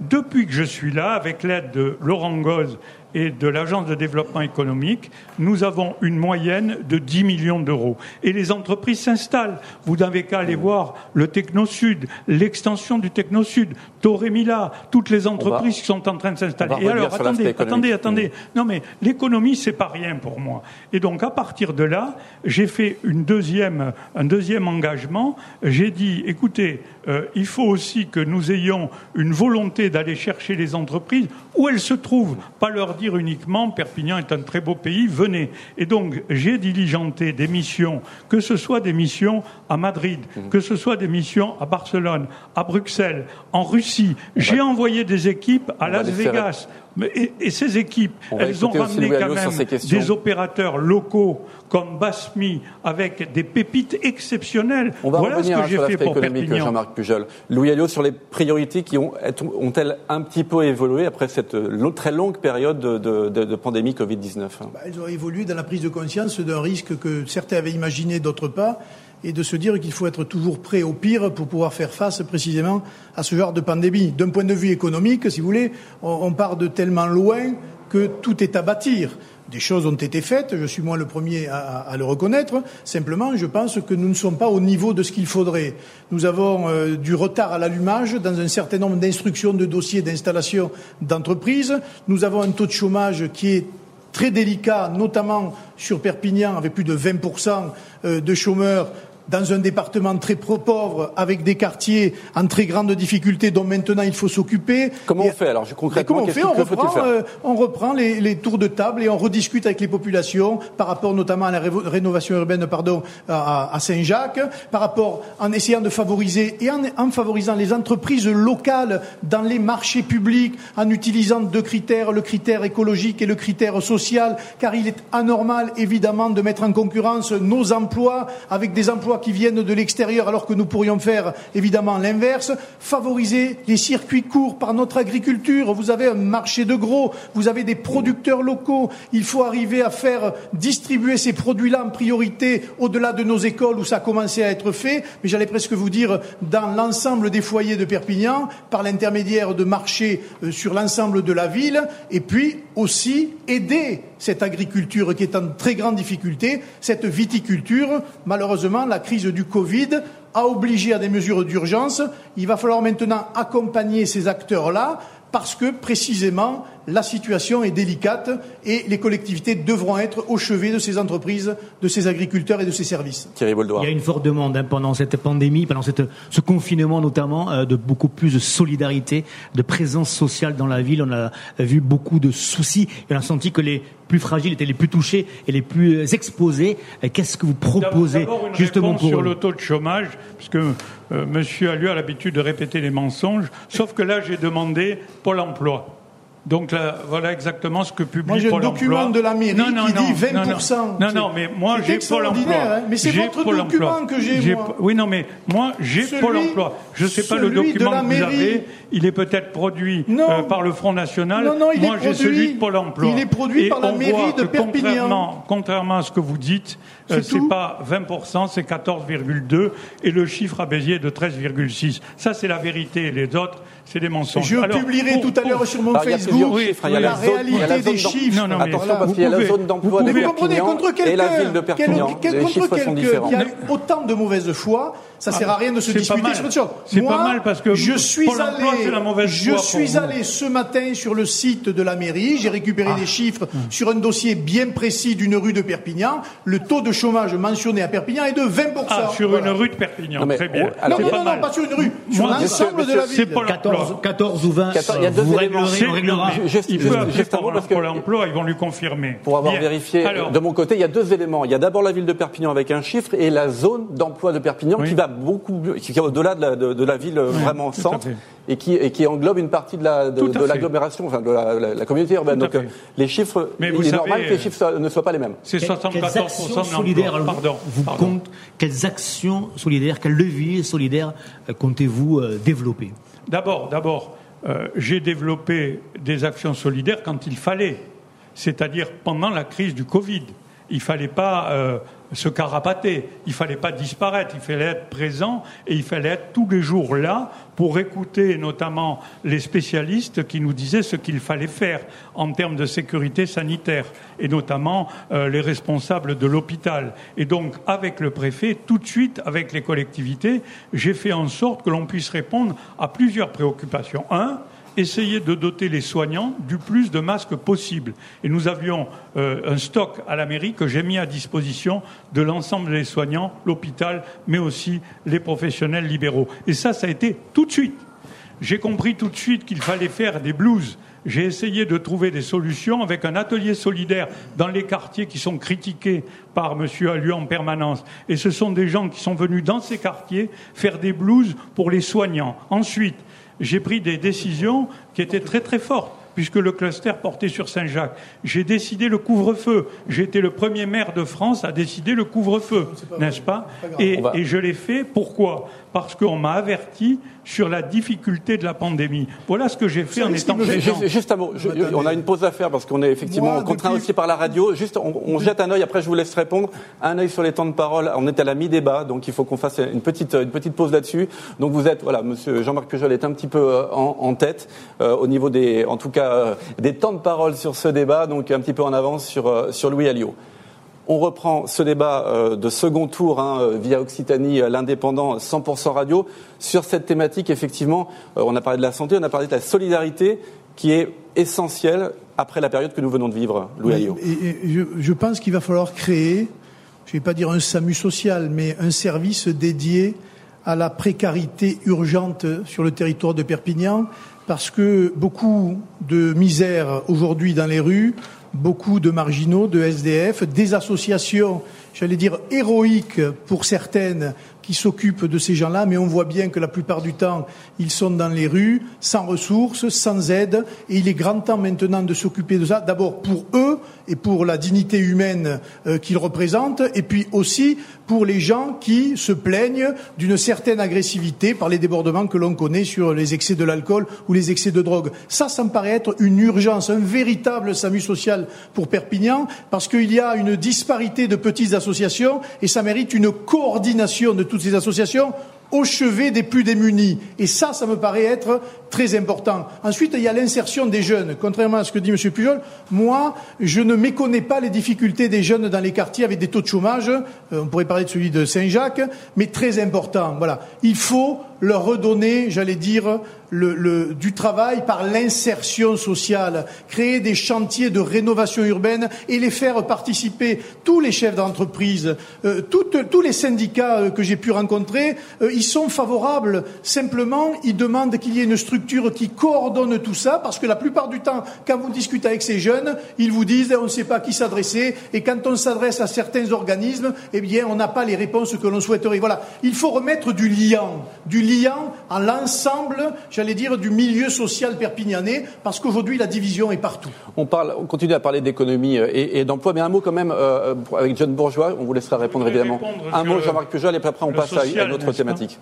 Depuis que je suis là, avec l'aide de Laurent Goz et de l'Agence de développement économique, nous avons une moyenne de 10 millions d'euros. Et les entreprises s'installent. Vous n'avez qu'à aller voir le Techno-Sud, l'extension du Techno-Sud, Torremila, toutes les entreprises qui sont en train de s'installer. Et alors, attendez, attendez, attendez. Non, mais l'économie, c'est pas rien pour moi. Et donc, à partir de là, j'ai fait une deuxième, un deuxième engagement. J'ai dit, écoutez, euh, il faut aussi que nous ayons une volonté d'aller chercher les entreprises où elles se trouvent, pas leur dire uniquement Perpignan est un très beau pays, venez. Et donc j'ai diligenté des missions, que ce soit des missions à Madrid, mmh. que ce soit des missions à Barcelone, à Bruxelles, en Russie. J'ai envoyé des équipes à Las Vegas. Et, ces équipes, elles ont ramené quand même des opérateurs locaux comme Basmi avec des pépites exceptionnelles. On va voilà revenir ce que j'ai fait pour économique, Jean-Marc Pujol. Louis Alliot, sur les priorités qui ont, ont-elles un petit peu évolué après cette très longue période de, pandémie Covid-19 bah, Elles ont évolué dans la prise de conscience d'un risque que certains avaient imaginé, d'autres pas et de se dire qu'il faut être toujours prêt au pire pour pouvoir faire face précisément à ce genre de pandémie. D'un point de vue économique, si vous voulez, on, part de tellement loin que tout est à bâtir. Des choses ont été faites, je suis moi le premier à, le reconnaître. Simplement, je pense que nous ne sommes pas au niveau de ce qu'il faudrait. Nous avons euh, du retard à l'allumage dans un certain nombre d'instructions de dossiers d'installation d'entreprises. Nous avons un taux de chômage qui est très délicat, notamment sur Perpignan, avec plus de 20% euh, de chômeurs dans un département très pauvre, avec des quartiers en très grande difficulté dont maintenant il faut s'occuper. Comment on fait alors je, concrètement Comment on fait on reprend, euh, on reprend les, les, tours de table et on rediscute avec les populations par rapport notamment à la rénovation urbaine pardon, à, à Saint-Jacques, par rapport en essayant de favoriser et en, en, favorisant les entreprises locales dans les marchés publics, en utilisant deux critères, le critère écologique et le critère social, car il est anormal évidemment de mettre en concurrence nos emplois avec des emplois qui viennent de l'extérieur alors que nous pourrions faire évidemment l'inverse, favoriser les circuits courts par notre agriculture. Vous avez un marché de gros, vous avez des producteurs locaux. Il faut arriver à faire distribuer ces produits-là en priorité au-delà de nos écoles où ça a commencé à être fait, mais j'allais presque vous dire dans l'ensemble des foyers de Perpignan, par l'intermédiaire de marchés euh, sur l'ensemble de la ville, et puis aussi aider cette agriculture qui est en très grande difficulté, cette viticulture. Malheureusement, la crise du Covid a obligé à des mesures d'urgence. Il va falloir maintenant accompagner ces acteurs-là parce que précisément la situation est délicate et les collectivités devront être au chevet de ces entreprises, de ces agriculteurs et de ces services. Il y a une forte demande hein, pendant cette pandémie, pendant cette, ce confinement notamment, euh, de beaucoup plus de solidarité, de présence sociale dans la ville. On a vu beaucoup de soucis et on a senti que les plus fragiles étaient les plus touchés et les plus euh, exposés. Qu'est-ce que vous proposez justement pour sur le taux de chômage, puisque euh, Monsieur a l'habitude de répéter les mensonges, sauf que là j'ai demandé Pôle Emploi. Donc là, voilà exactement ce que publie moi, j'ai un document de la mairie qui dit 20%. Non, non, mais moi j'ai Pôle emploi. Hein, mais c'est votre document que j'ai, moi. Oui, non, mais moi j'ai Pôle emploi. Je ne sais pas le document que vous avez. Il est peut-être produit euh, par le Front National. Non, non, il moi j'ai celui de Pôle emploi. Il est produit par la mairie de Perpignan. Contrairement, contrairement à ce que vous dites, euh, c'est pas 20%, c'est 14,2 et le chiffre à Béziers est de 13,6. Ça, c'est la vérité. Les autres, c'est des mensonges. Je publierai tout à l'heure sur mon Facebook la, réalité des chiffres. Non, non, Attention, parce qu'il y a la zone d'emploi de Perpignan et la ville de Perpignan. Quel, contre quelqu'un qui a autant de mauvaise foi Ça sert à rien de se disputer pas mal. sur autre chose. C'est Moi, pas mal parce que je suis Pôle allé, c'est la mauvaise je pour suis vous. allé ce matin sur le site de la mairie. J'ai récupéré Ah. des chiffres sur un dossier bien précis d'une rue de Perpignan. Le taux de chômage mentionné à Perpignan est de 20%. Ah, sur Voilà. une rue de Perpignan. Non, mais Très bien. alors, Non, non, pas non, pas sur une rue, sur l'ensemble de la C'est ville. Pôle 14, emploi. 14 ou 20, Quatorze, il y a deux vous éléments. réglerez, on réglera. Juste- juste- Il peut appeler juste un mot Pôle parce que- Pôle emploi, ils vont lui confirmer. Pour avoir Bien. vérifié Alors, de mon côté, il y a deux éléments. Il y a d'abord la ville de Perpignan avec un chiffre et la zone d'emploi de Perpignan qui va beaucoup mieux- qui est au-delà de la, de, de la ville euh, vraiment tout à centre et qui, et qui englobe une partie de la l'agglomération, enfin de la, la- la communauté urbaine. Donc euh, les chiffres, Mais il est savez, normal que les euh, chiffres soient- ne soient pas les mêmes. C'est Quelles- 74% quelles actions de l'emploi. solidaires Pardon. vous pardon. compte- quelles actions solidaires, quels leviers solidaires comptez-vous développer? D'abord, d'abord, euh, j'ai développé des actions solidaires quand il fallait, c'est-à-dire pendant la crise du Covid. Il fallait pas euh, se carapater, il fallait pas disparaître, il fallait être présent et il fallait être tous les jours là pour écouter notamment les spécialistes qui nous disaient ce qu'il fallait faire en termes de sécurité sanitaire et notamment euh, les responsables de l'hôpital. Et donc avec le préfet, tout de suite avec les collectivités, j'ai fait en sorte que l'on puisse répondre à plusieurs préoccupations. Un, essayer de doter les soignants du plus de masques possible. Et nous avions euh, un stock à la mairie que j'ai mis à disposition de l'ensemble des soignants, l'hôpital, mais aussi les professionnels libéraux. Et ça, ça a été tout de suite. J'ai compris tout de suite qu'il fallait faire des blues. J'ai essayé de trouver des solutions avec un atelier solidaire dans les quartiers qui sont critiqués par M. Allieu en permanence. Et ce sont des gens qui sont venus dans ces quartiers faire des blues pour les soignants. Ensuite, j'ai pris des décisions qui étaient très très fortes puisque le cluster portait sur Saint-Jacques. J'ai décidé le couvre-feu. J'ai été le premier maire de France à décider le couvre-feu, n'est-ce pas et, On va- et je l'ai fait. Pourquoi? Parce qu'on m'a averti sur la difficulté de la pandémie. Voilà ce que j'ai fait en étant présent. Juste, un mot. Je- on a une pause à faire parce qu'on est effectivement Moi, contraint depuis- aussi par la radio. Juste, on, on jette un œil. Après, je vous laisse répondre. Un œil sur les temps de parole. On est à la mi-débat, donc il faut qu'on fasse une petite, une petite pause là-dessus. Donc vous êtes, voilà, Monsieur Jean-Marc Pujol est un petit peu euh, en, en tête euh, au niveau des, en tout cas, euh, des temps de parole sur ce débat. Donc un petit peu en avance sur euh, sur Louis Alliot. On reprend ce débat euh, de second tour hein, euh, via Occitanie, euh, l'indépendant 100% radio. Sur cette thématique, effectivement, on a parlé de la santé, on a parlé de la solidarité qui est essentielle après la période que nous venons de vivre, Louis je pense qu'il va falloir créer, je ne vais pas dire un SAMU social, mais un service dédié à la précarité urgente sur le territoire de Perpignan, parce que beaucoup de misère aujourd'hui dans les rues, beaucoup de marginaux, de SDF, des associations, j'allais dire héroïques pour certaines, qui s'occupent de ces gens-là, mais on voit bien que la plupart du temps, ils sont dans les rues, sans ressources, sans aide, et il est grand temps maintenant de s'occuper de ça, d'abord pour eux et pour la dignité humaine euh, qu'ils représentent, et puis aussi pour les gens qui se plaignent d'une certaine agressivité par les débordements que l'on connaît sur les excès de l'alcool ou les excès de drogue. Ça, ça me paraît être une urgence, un véritable SAMU social pour Perpignan, parce qu'il y a une disparité de petites associations, et ça mérite une coordination de toutes ces associations au chevet des plus démunis. Et ça, ça me paraît être très important. Ensuite, il y a l'insertion des jeunes. Contrairement à ce que dit M. Pujol, moi, je ne méconnais pas les difficultés des jeunes dans les quartiers avec des taux de chômage. Euh, on pourrait parler de celui de Saint-Jacques, mais très important. Voilà. Il faut leur redonner, j'allais dire, le, du travail par l'insertion sociale, créer des chantiers de rénovation urbaine et les faire participer. Tous les chefs d'entreprise, euh, tous les syndicats euh, que j'ai pu rencontrer, euh, ils sont favorables. Simplement, ils demandent qu'il y ait une structure qui coordonne tout ça, parce que la plupart du temps, quand vous discutez avec ces jeunes, ils vous disent on ne sait pas à qui s'adresser, et quand on s'adresse à certains organismes, eh bien, on n'a pas les réponses que l'on souhaiterait. Voilà, il faut remettre du liant, du liant à l'ensemble, j'allais dire, du milieu social perpignanais, parce qu'aujourd'hui, la division est partout. On, parle, on continue à parler d'économie euh, et, et d'emploi, mais un mot quand même euh, pour- avec John Bourgeois, on vous laissera répondre évidemment. répondre Un mot, Jean-Marc Pujol, et puis après on passe à- une autre thématique.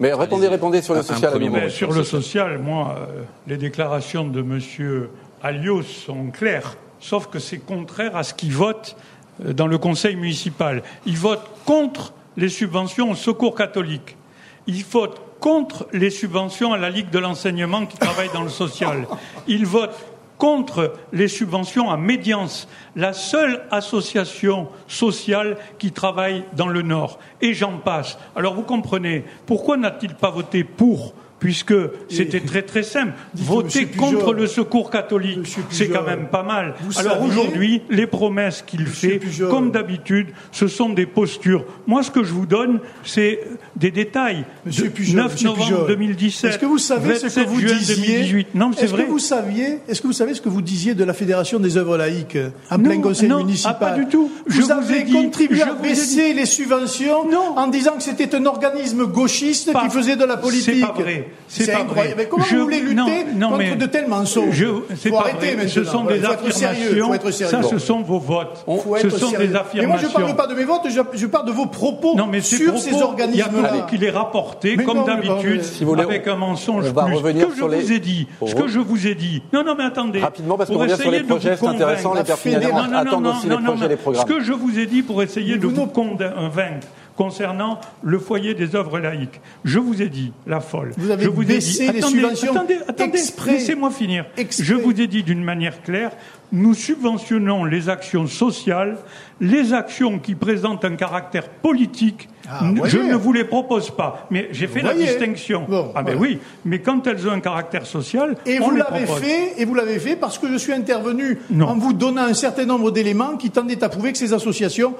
Mais répondez, répondez sur le social. Mais sur le social, moi, euh, les déclarations de M. Alliot sont claires, sauf que c'est contraire à ce qu'il vote euh, dans le conseil municipal. Il vote contre les subventions au secours catholique. Il vote contre les subventions à la Ligue de l'enseignement qui travaille dans le social. Il vote contre les subventions à Médiance, la seule association sociale qui travaille dans le Nord. Et j'en passe. Alors vous comprenez, pourquoi n'a-t-il pas voté pour puisque c'était très très simple. *laughs* Voter contre le secours catholique, c'est quand même pas mal. Alors aujourd'hui, les promesses qu'il fait, comme d'habitude, ce sont des postures. Moi, ce que je vous donne, c'est des détails. Monsieur 9 novembre 2017. Est-ce que vous savez ce que vous disiez 2018. Non, c'est vrai. Que vous saviez Est-ce que vous savez ce que vous disiez de la Fédération des œuvres laïques en plein conseil non, municipal ah, pas du tout. Je vous, avez contribué à baisser les subventions en disant que c'était un organisme gauchiste qui faisait de la politique. C'est pas vrai. C'est pas vrai. Mais comment vous voulez lutter non, contre de tels mensonges C'est pas arrêter vrai. Ce sont des affirmations. Ça, ce sont vos votes. ce sont des affirmations. Mais moi, je ne parle pas de mes votes, je, parle de vos propos sur ces organismes-là. Qu'il est rapporté, comme d'habitude, avec un mensonge on va plus. Revenir ce que je vous ai dit, ce que je vous ai dit. Non, non, mais attendez. Rapidement, parce qu'on revient sur les projets, c'est intéressant. Les Perpignanais attendent aussi les projets, les programmes. Ce que je vous ai dit pour essayer de vous convaincre concernant le foyer des œuvres laïques. Je vous ai dit, la folle. Vous avez je vous baissé ai dit, les attendez, subventions attendez, attendez, laissez-moi finir. Je vous ai dit d'une manière claire, nous subventionnons les actions sociales, les actions qui présentent un caractère politique ah, je ne vous les propose pas, mais j'ai fait la distinction. ah ben oui, mais quand elles ont un caractère social, et on vous l'avez fait, et vous l'avez fait parce que je suis intervenu en vous donnant un certain nombre d'éléments qui tendaient à prouver que ces associations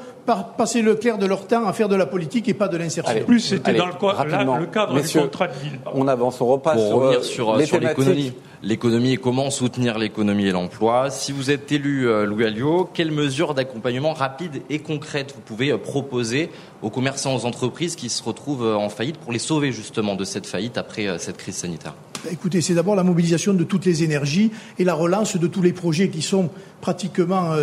passaient le clair de leur temps à faire de la politique et pas de l'insertion. Plus c'était dans le, cadre du contrat de ville. On avance, on repasse Pour sur, revenir sur, euh, sur l'économie l'économie et comment soutenir l'économie et l'emploi. Si vous êtes élu euh, Louis Alliot, quelles mesures d'accompagnement rapides et concrètes vous pouvez euh, proposer aux commerçants, aux entreprises qui se retrouvent euh, en faillite pour les sauver justement de cette faillite après cette crise sanitaire? Écoutez, c'est d'abord la mobilisation de toutes les énergies et la relance de tous les projets qui sont pratiquement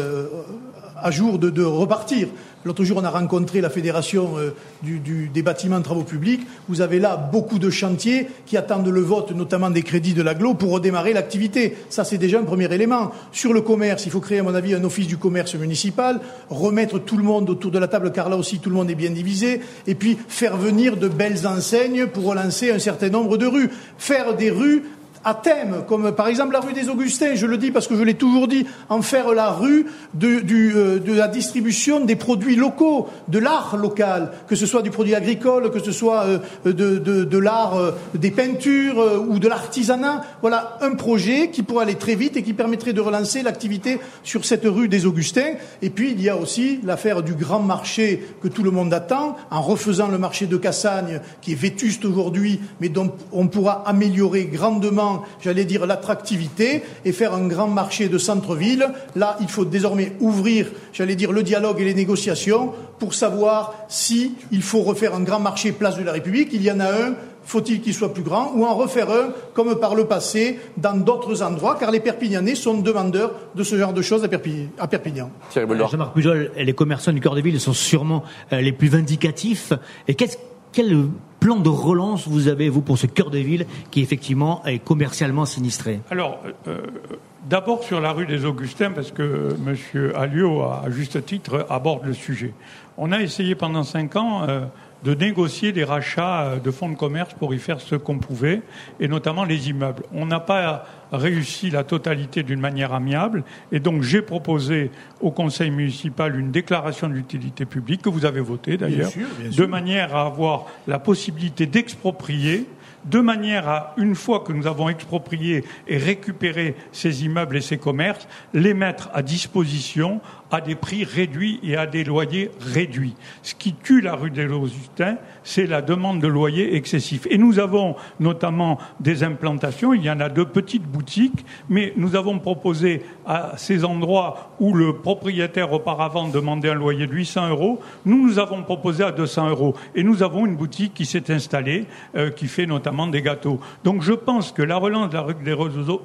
à jour de, repartir. L'autre jour, on a rencontré la Fédération euh, des bâtiments de travaux publics. Vous avez là beaucoup de chantiers qui attendent le vote, notamment des crédits de l'aglo, pour redémarrer l'activité. Ça, c'est déjà un premier élément. Sur le commerce, il faut créer, à mon avis, un office du commerce municipal, remettre tout le monde autour de la table, car là aussi, tout le monde est bien divisé, et puis faire venir de belles enseignes pour relancer un certain nombre de rues. Faire des rues à thème, comme par exemple la rue des Augustins, je le dis parce que je l'ai toujours dit, en faire la rue de, euh, la distribution des produits locaux, de l'art local, que ce soit du produit agricole, que ce soit euh, de, l'art euh, des peintures ou de l'artisanat. Voilà un projet qui pourrait aller très vite et qui permettrait de relancer l'activité sur cette rue des Augustins. Et puis il y a aussi l'affaire du grand marché que tout le monde attend, en refaisant le marché de Cassagne, qui est vétuste aujourd'hui, mais dont on pourra améliorer grandement j'allais dire, l'attractivité et faire un grand marché de centre-ville. Là, il faut désormais ouvrir, j'allais dire, le dialogue et les négociations pour savoir si il faut refaire un grand marché place de la République. Il y en a un faut-il qu'il soit plus grand, ou en refaire un, comme par le passé, dans d'autres endroits, car les Perpignanais sont demandeurs de ce genre de choses à, Perpignan. Jean-Marc Pujol, les commerçants du cœur de ville sont sûrement euh, les plus vindicatifs. Et qu'est-ce quel plan de relance vous avez, vous, pour ce cœur de ville qui, effectivement, est commercialement sinistré Alors, euh, d'abord sur la rue des Augustins, parce que M. Alliot, à juste titre, aborde le sujet. On a essayé pendant cinq ans euh, de négocier des rachats euh, de fonds de commerce pour y faire ce qu'on pouvait, et notamment les immeubles. On n'a pas réussi la totalité d'une manière amiable, et donc j'ai proposé au Conseil municipal une déclaration d'utilité publique, que vous avez votée d'ailleurs, de manière à avoir la possibilité d'exproprier de manière à, une fois que nous avons exproprié et récupéré ces immeubles et ces commerces, les mettre à disposition à des prix réduits et à des loyers réduits. Ce qui tue la rue des Lozustins, c'est la demande de loyers excessifs. Et nous avons notamment des implantations, il y en a deux petites boutiques, mais nous avons proposé à ces endroits où le propriétaire auparavant demandait un loyer de 800 euros, nous nous avons proposé à 200 euros. Et nous avons une boutique qui s'est installée, euh, qui fait notamment des gâteaux. Donc je pense que la relance de la rue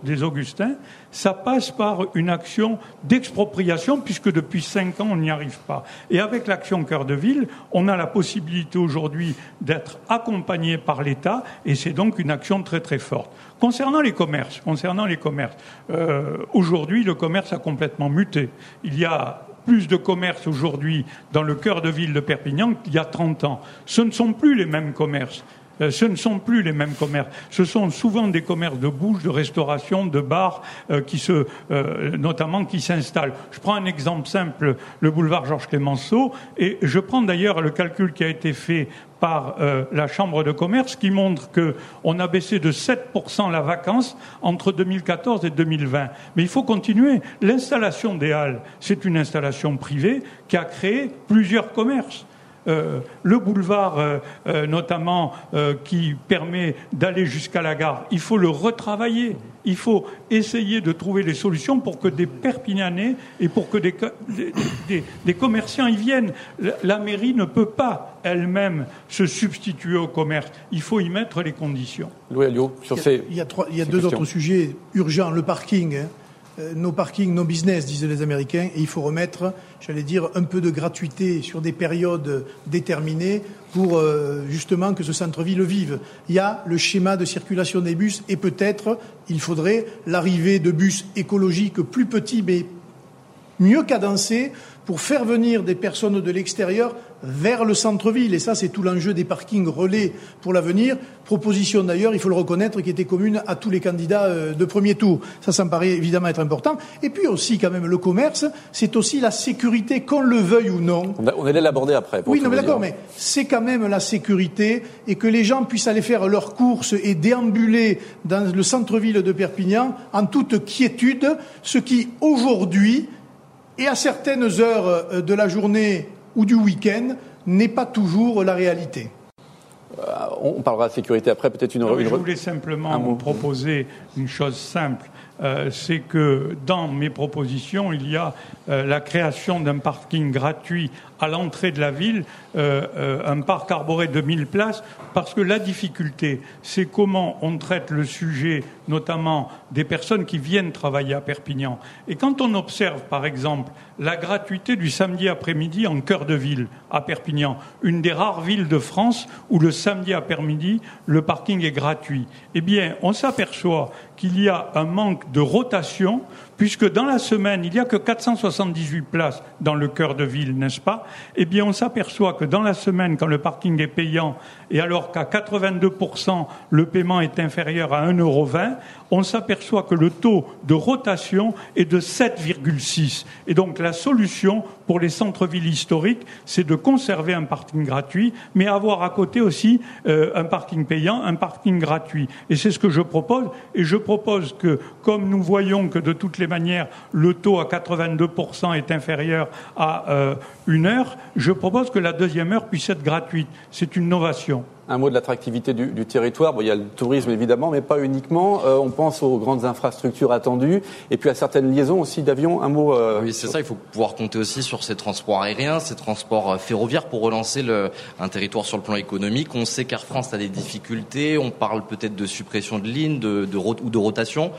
des Augustins, ça passe par une action d'expropriation, puisque depuis cinq ans, on n'y arrive pas. Et avec l'action Cœur de Ville, on a la possibilité aujourd'hui d'être accompagné par l'État, et c'est donc une action très très forte. Concernant les commerces, concernant les commerces, euh, aujourd'hui, le commerce a complètement muté. Il y a plus de commerces aujourd'hui dans le cœur de ville de Perpignan qu'il y a 30 ans. Ce ne sont plus les mêmes commerces. Euh, ce ne sont plus les mêmes commerces. Ce sont souvent des commerces de bouche, de restauration, de bars, euh, qui se, euh, notamment qui s'installent. Je prends un exemple simple, le boulevard Georges Clemenceau, et je prends d'ailleurs le calcul qui a été fait par la Chambre de commerce qui montre qu'on a baissé de 7% la vacance entre 2014 et 2020. Mais il faut continuer. L'installation des halles, c'est une installation privée qui a créé plusieurs commerces. Euh, le boulevard, euh, euh, notamment, qui permet d'aller jusqu'à la gare, il faut le retravailler. Il faut essayer de trouver des solutions pour que des Perpignanais et pour que des, des, commerçants y viennent. La, mairie ne peut pas elle-même se substituer au commerce. Il faut y mettre les conditions. Louis Alliot, sur ces. Il y a, il y a deux autres sujets urgents. Le parking. Hein. Euh, nos parkings, nos business, disaient les Américains, et il faut remettre, j'allais dire, un peu de gratuité sur des périodes déterminées pour euh, justement que ce centre-ville vive. Il y a le schéma de circulation des bus et peut-être il faudrait l'arrivée de bus écologiques plus petits mais mieux cadencés pour faire venir des personnes de l'extérieur vers le centre-ville. Et ça, c'est tout l'enjeu des parkings relais pour l'avenir. Proposition d'ailleurs, il faut le reconnaître, qui était commune à tous les candidats euh, de premier tour. Ça, ça me paraît évidemment être important. Et puis aussi, quand même, le commerce, c'est aussi la sécurité, qu'on le veuille ou non. On, allait l'aborder après. oui, non, mais d'accord, mais c'est quand même la sécurité et que les gens puissent aller faire leurs courses et déambuler dans le centre-ville de Perpignan en toute quiétude, ce qui aujourd'hui et à certaines heures euh, de la journée ou du week-end n'est pas toujours la réalité. Euh, on parlera de sécurité après, peut-être une, Je voulais simplement vous proposer une chose simple. Euh, c'est que dans mes propositions, il y a la création d'un parking gratuit à l'entrée de la ville euh, euh, un parc arboré de 1000 places, parce que la difficulté, c'est comment on traite le sujet, notamment des personnes qui viennent travailler à Perpignan. Et quand on observe, par exemple, la gratuité du samedi après-midi en cœur de ville, à Perpignan, une des rares villes de France où le samedi après-midi, le parking est gratuit, eh bien, on s'aperçoit qu'il y a un manque de rotation puisque dans la semaine, il n'y a que 478 places dans le cœur de ville, n'est-ce pas? Eh bien, on s'aperçoit que dans la semaine, quand le parking est payant, et alors qu'à 82%, le paiement est inférieur à 1,20 euro, on s'aperçoit que le taux de rotation est de 7,6. Et donc, la solution pour les centres-villes historiques, c'est de conserver un parking gratuit, mais avoir à côté aussi euh, un parking payant, un parking gratuit. Et c'est ce que je propose. Et je propose que, comme nous voyons que de toutes les manières, le taux à 82% est inférieur à euh, une heure, je propose que la deuxième heure puisse être gratuite. C'est une novation. Un mot de l'attractivité du, territoire. Bon, il y a le tourisme évidemment, mais pas uniquement. Euh, on pense aux grandes infrastructures attendues et puis à certaines liaisons aussi d'avions. Un mot. Euh, oui, c'est ça. Il faut pouvoir compter aussi sur ces transports aériens, ces transports euh, ferroviaires pour relancer un territoire sur le plan économique. On sait qu'Air France a des difficultés. On parle peut-être de suppression de lignes de, de, ou de rotation.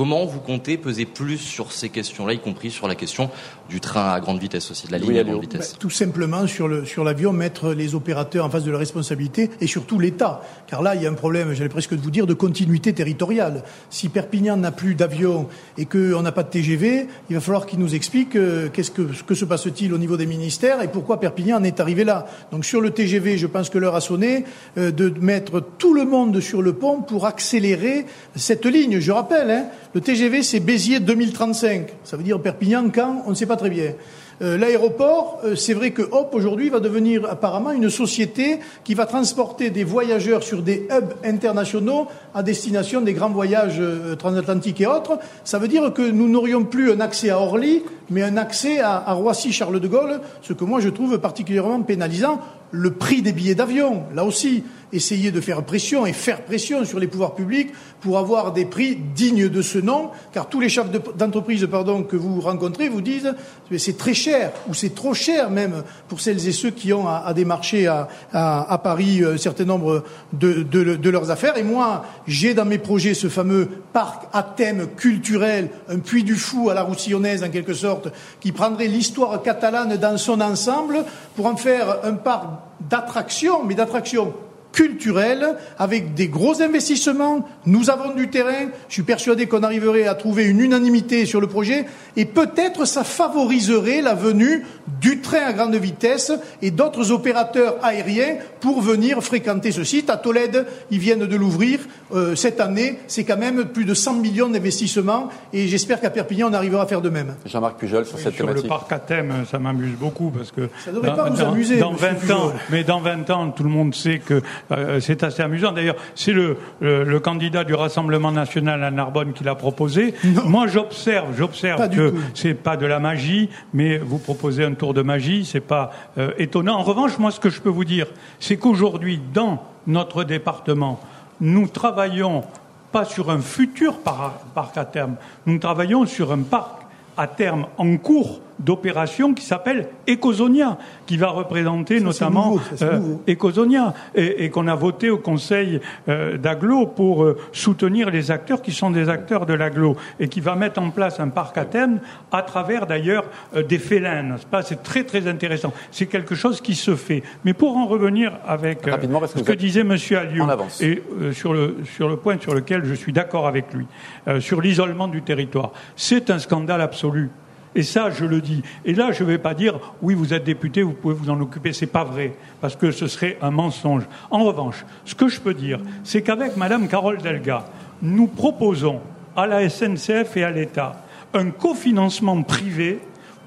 Comment vous comptez peser plus sur ces questions-là, y compris sur la question du train à grande vitesse aussi, de la ligne à grande vitesse bah, Tout simplement sur le sur l'avion, mettre les opérateurs en face de la responsabilité et surtout l'État. Car là, il y a un problème, j'allais presque vous dire, de continuité territoriale. Si Perpignan n'a plus d'avion et qu'on n'a pas de TGV, il va falloir qu'ils nous expliquent euh, qu'est-ce que, que se passe-t-il au niveau des ministères et pourquoi Perpignan en est arrivé là. Donc sur le TGV, je pense que l'heure a sonné euh, de mettre tout le monde sur le pont pour accélérer cette ligne. Je rappelle, hein, le TGV, c'est Béziers 2035. Ça veut dire Perpignan quand On ne sait pas très bien. Euh, l'aéroport, euh, c'est vrai que Hop aujourd'hui va devenir apparemment une société qui va transporter des voyageurs sur des hubs internationaux à destination des grands voyages euh, transatlantiques et autres. Ça veut dire que nous n'aurions plus un accès à Orly, mais un accès à, Roissy-Charles de Gaulle, ce que moi je trouve particulièrement pénalisant. Le prix des billets d'avion, là aussi, essayer de faire pression et faire pression sur les pouvoirs publics pour avoir des prix dignes de ce nom, car tous les chefs d'entreprise que vous rencontrez vous disent c'est très cher, ou c'est trop cher même pour celles et ceux qui ont à, démarcher à, Paris euh, un certain nombre de, de, leurs affaires. Et moi, j'ai dans mes projets ce fameux parc à thème culturel, un puits du fou à la roussillonnaise en quelque sorte, qui prendrait l'histoire catalane dans son ensemble pour en faire un parc d'attraction, mais d'attraction culturelle, avec des gros investissements. Nous avons du terrain. Je suis persuadé qu'on arriverait à trouver une unanimité sur le projet. Et peut-être ça favoriserait la venue du train à grande vitesse et d'autres opérateurs aériens pour venir fréquenter ce site. À Tolède, ils viennent de l'ouvrir euh, cette année. C'est quand même plus de 100 millions d'investissements. Et j'espère qu'à Perpignan, on arrivera à faire de même. Jean-Marc Pujol sur cette sur thématique. le parc à thème, ça m'amuse beaucoup parce que Ça devrait pas vous amuser, dans monsieur 20 Pujol. ans, mais dans 20 ans, tout le monde sait que euh, c'est assez amusant. D'ailleurs, c'est le, le, le candidat du Rassemblement national à Narbonne qui l'a proposé. Moi, j'observe, j'observe que c'est pas de la magie, mais vous proposez un tour de magie, c'est pas euh, étonnant. En revanche, moi, ce que je peux vous dire, c'est qu'aujourd'hui, dans notre département, nous travaillons pas sur un futur par- parc à terme, nous travaillons sur un parc à terme en cours d'opération qui s'appelle Ecosonia, qui va représenter notamment nouveau, ça, euh. Ecosonia, et, et qu'on a voté au Conseil euh, d'Aglo pour euh, soutenir les acteurs qui sont des acteurs de l'Aglo, et qui va mettre en place un parc à terme à travers d'ailleurs euh, des félins, n'est-ce pas? C'est très très intéressant. C'est quelque chose qui se fait. Mais pour en revenir avec euh, Rapidement, parce que ce que disait Monsieur Alliot, en avance. et euh, sur, le, sur le point sur lequel je suis d'accord avec lui, euh, sur l'isolement du territoire, c'est un scandale absolu. Et ça, je le dis. Et là, je ne vais pas dire, oui, vous êtes député, vous pouvez vous en occuper. C'est pas vrai, parce que ce serait un mensonge. En revanche, ce que je peux dire, c'est qu'avec Madame Carole Delga, nous proposons à la SNCF et à l'État un cofinancement privé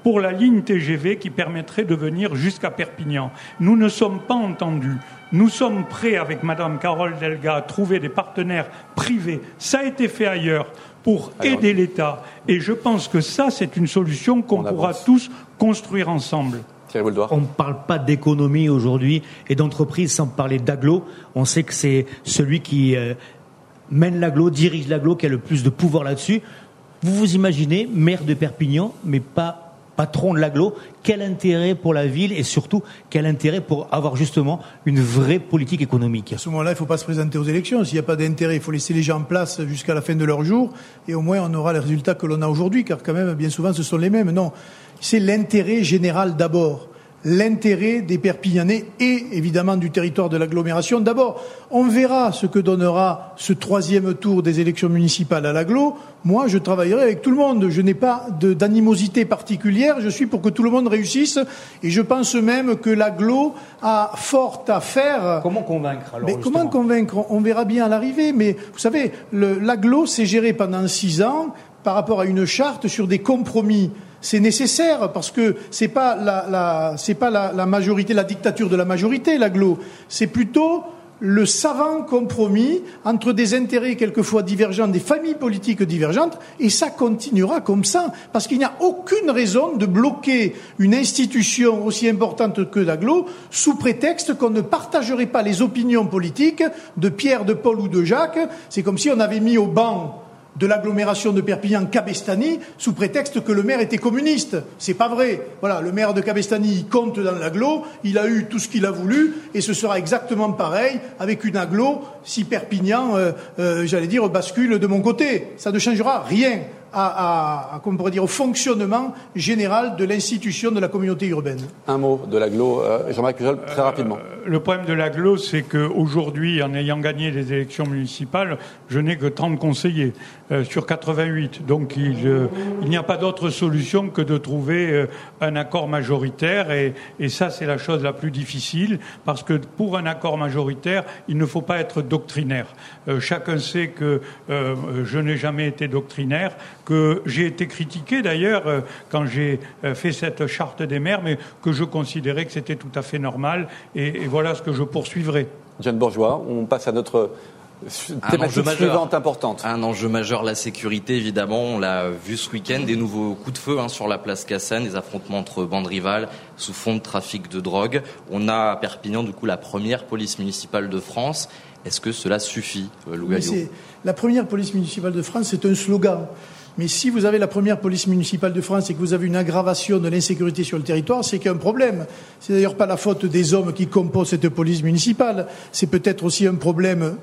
pour la ligne TGV qui permettrait de venir jusqu'à Perpignan. Nous ne sommes pas entendus. Nous sommes prêts, avec Madame Carole Delga, à trouver des partenaires privés. Ça a été fait ailleurs pour Alors, aider l'État. Et je pense que ça, c'est une solution qu'on On pourra avance. tous construire ensemble. On ne parle pas d'économie aujourd'hui et d'entreprise sans parler d'aglo. On sait que c'est celui qui euh, mène l'aglo, dirige l'aglo, qui a le plus de pouvoir là-dessus. Vous vous imaginez, maire de Perpignan, mais pas patron de l'aglo, quel intérêt pour la ville et surtout quel intérêt pour avoir justement une vraie politique économique? À ce moment-là, il ne faut pas se présenter aux élections. S'il n'y a pas d'intérêt, il faut laisser les gens en place jusqu'à la fin de leur jour, et au moins on aura les résultats que l'on a aujourd'hui, car quand même, bien souvent, ce sont les mêmes. Non, c'est l'intérêt général d'abord. L'intérêt des Perpignanais et évidemment du territoire de l'agglomération. D'abord, on verra ce que donnera ce troisième tour des élections municipales à l'agglo. Moi, je travaillerai avec tout le monde. Je n'ai pas d'animosité particulière. Je suis pour que tout le monde réussisse. Et je pense même que l'agglo a fort à faire Comment convaincre alors mais comment convaincre? On verra bien à l'arrivée. Mais vous savez, l'aglo s'est géré pendant six ans par rapport à une charte sur des compromis. C'est nécessaire parce que c'est pas la, c'est pas la, la majorité, la dictature de la majorité, l'aglo. C'est plutôt le savant compromis entre des intérêts quelquefois divergents, des familles politiques divergentes, et ça continuera comme ça, parce qu'il n'y a aucune raison de bloquer une institution aussi importante que l'aglo sous prétexte qu'on ne partagerait pas les opinions politiques de Pierre, de Paul ou de Jacques. C'est comme si on avait mis au banc de l'agglomération de Perpignan Cabestany sous prétexte que le maire était communiste. C'est pas vrai. Voilà, le maire de Cabestany, il compte dans l'agglo, il a eu tout ce qu'il a voulu, et ce sera exactement pareil avec une agglo si Perpignan, euh, euh, j'allais dire, bascule de mon côté. Ça ne changera rien à, à, à, comment on pourrait dire, au fonctionnement général de l'institution de la communauté urbaine. Un mot de l'aglo. Euh, Jean-Marc Pujol, très rapidement. Le problème de l'aglo, c'est qu'aujourd'hui, en ayant gagné les élections municipales, je n'ai que 30 conseillers euh, sur 88. Donc il, euh, il n'y a pas d'autre solution que de trouver euh, un accord majoritaire. Et, et ça, c'est la chose la plus difficile, parce que pour un accord majoritaire, il ne faut pas être doctrinaire. Euh, chacun sait que euh, je n'ai jamais été doctrinaire, que j'ai été critiqué d'ailleurs euh, quand j'ai euh, fait cette charte des maires, mais que je considérais que c'était tout à fait normal. Et, et voilà ce que je poursuivrai. Jeanne Bourgeois, on passe à notre Un thématique enjeu majeur. suivante importante. Un enjeu majeur, la sécurité, évidemment. On l'a vu ce week-end, des nouveaux coups de feu hein, sur la place Cassagne, des affrontements entre bandes rivales sous fond de trafic de drogue. On a à Perpignan, du coup, la première police municipale de France. Est-ce que cela suffit, euh, Lou Mais Gaillot c'est- La première police municipale de France, c'est un slogan. Mais si vous avez la première police municipale de France et que vous avez une aggravation de l'insécurité sur le territoire, c'est qu'il y a un problème. C'est d'ailleurs pas la faute des hommes qui composent cette police municipale. C'est peut-être aussi un problème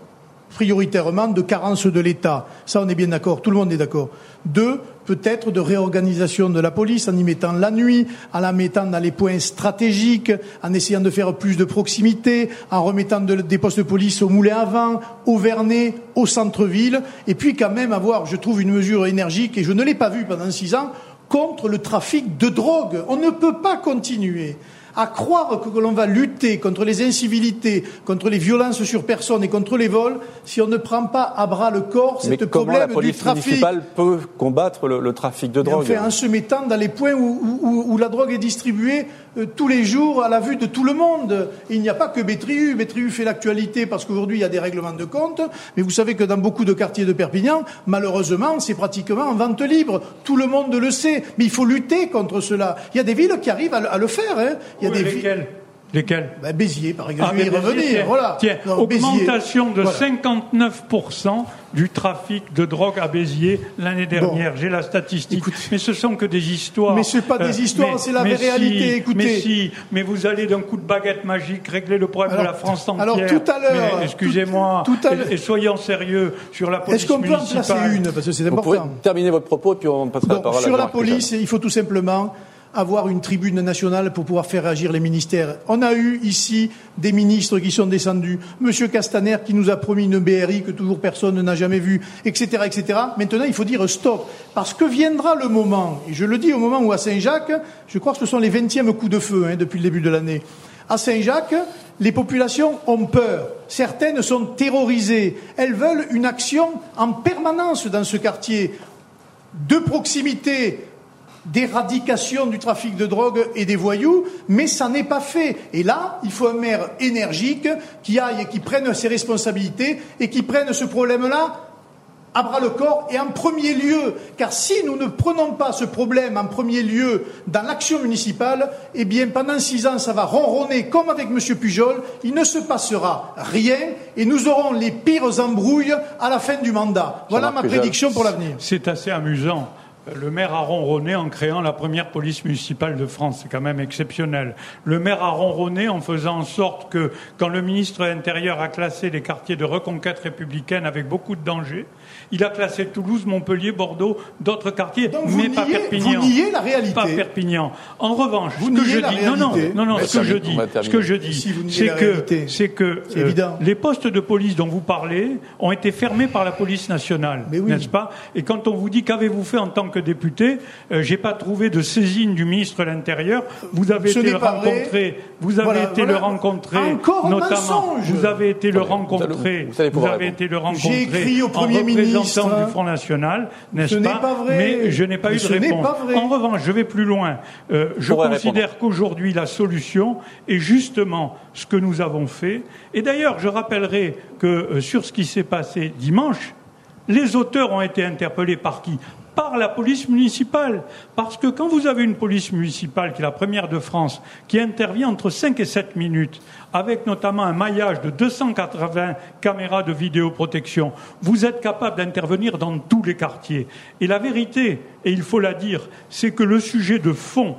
prioritairement de carence de l'État. Ça, on est bien d'accord. Tout le monde est d'accord. Deux, peut-être de réorganisation de la police en y mettant la nuit, en la mettant dans les points stratégiques, en essayant de faire plus de proximité, en remettant des postes de police au Moulin à Vent, au Vernet, au centre-ville, et puis quand même avoir, je trouve, une mesure énergique, et je ne l'ai pas vue pendant six ans, contre le trafic de drogue. On ne peut pas continuer à croire que l'on va lutter contre les incivilités, contre les violences sur personne et contre les vols si on ne prend pas à bras le corps cette problème la police du trafic. municipale peut combattre le, trafic de drogue En se mettant dans les points où, la drogue est distribuée tous les jours à la vue de tout le monde. il n'y a pas que Bétriu. Bétriu fait l'actualité parce qu'aujourd'hui il y a des règlements de compte. Mais vous savez que dans beaucoup de quartiers de Perpignan, malheureusement, c'est pratiquement en vente libre. Tout le monde le sait. Mais il faut lutter contre cela. Il y a des villes qui arrivent à, le faire. Hein. Il y a des lesquels Lesquels bah, Béziers, par exemple. Ah, je vais y revenir. Voilà. Tiens, augmentation de 59% du trafic de drogue à Béziers l'année dernière. J'ai la statistique. mais ce sont que des histoires. Mais ce pas des euh, histoires, c'est la réalité. Écoutez. Mais si, mais vous allez d'un coup de baguette magique régler le problème de la France entière. Alors tout à l'heure. Excusez-moi. Tout, et, soyons sérieux sur la police Est-ce qu'on peut en placer une Parce que c'est important. Vous pouvez terminer votre propos, puis on passera la parole Sur la police, il faut tout simplement avoir une tribune nationale pour pouvoir faire réagir les ministères. On a eu ici des ministres qui sont descendus, Monsieur Castaner qui nous a promis une BRI que toujours personne n'a jamais vue, etc., etc. Maintenant, il faut dire stop, parce que viendra le moment, et je le dis au moment où à Saint-Jacques, je crois que ce sont les vingtièmes coups de feu hein, depuis le début de l'année. À Saint-Jacques, les populations ont peur. Certaines sont terrorisées. Elles veulent une action en permanence dans ce quartier de proximité d'éradication du trafic de drogue et des voyous, mais ça n'est pas fait. Et là, il faut un maire énergique qui aille et qui prenne ses responsabilités et qui prenne ce problème-là à bras le corps et en premier lieu, car si nous ne prenons pas ce problème en premier lieu dans l'action municipale, eh bien pendant six ans ça va ronronner comme avec M. Pujol, il ne se passera rien et nous aurons les pires embrouilles à la fin du mandat. Voilà ma prédiction pour l'avenir. C'est assez amusant le maire a ronronné en créant la première police municipale de France. C'est quand même exceptionnel. Le maire a ronronné en faisant en sorte que, quand le ministre intérieur a classé les quartiers de reconquête républicaine avec beaucoup de dangers, il a classé Toulouse, Montpellier, Bordeaux, d'autres quartiers, mais pas Perpignan. Vous niez la réalité. Pas Perpignan. En revanche, ce que je dis, non, non, non, non, ce que je dis, ce que je dis, c'est que, c'est que euh, les postes de police dont vous parlez ont été fermés par la police nationale, n'est-ce pas? Et quand on vous dit qu'avez-vous fait en tant que député, euh, j'ai pas trouvé de saisine du ministre de l'Intérieur. Vous avez été le rencontrer, vous avez été le rencontrer, notamment, vous avez été le rencontrer, vous avez été le rencontrer. J'ai écrit au premier ministre du Front National, n'est-ce pas, pas vrai. Mais je n'ai pas eu de réponse. En revanche, je vais plus loin. Euh, je considère qu'aujourd'hui, la solution est justement ce que nous avons fait. Et d'ailleurs, je rappellerai que euh, sur ce qui s'est passé dimanche, les auteurs ont été interpellés par qui? Par la police municipale. Parce que quand vous avez une police municipale, qui est la première de France, qui intervient entre 5 et 7 minutes, avec notamment un maillage de 280 caméras de vidéoprotection, vous êtes capable d'intervenir dans tous les quartiers. Et la vérité, et il faut la dire, c'est que le sujet de fond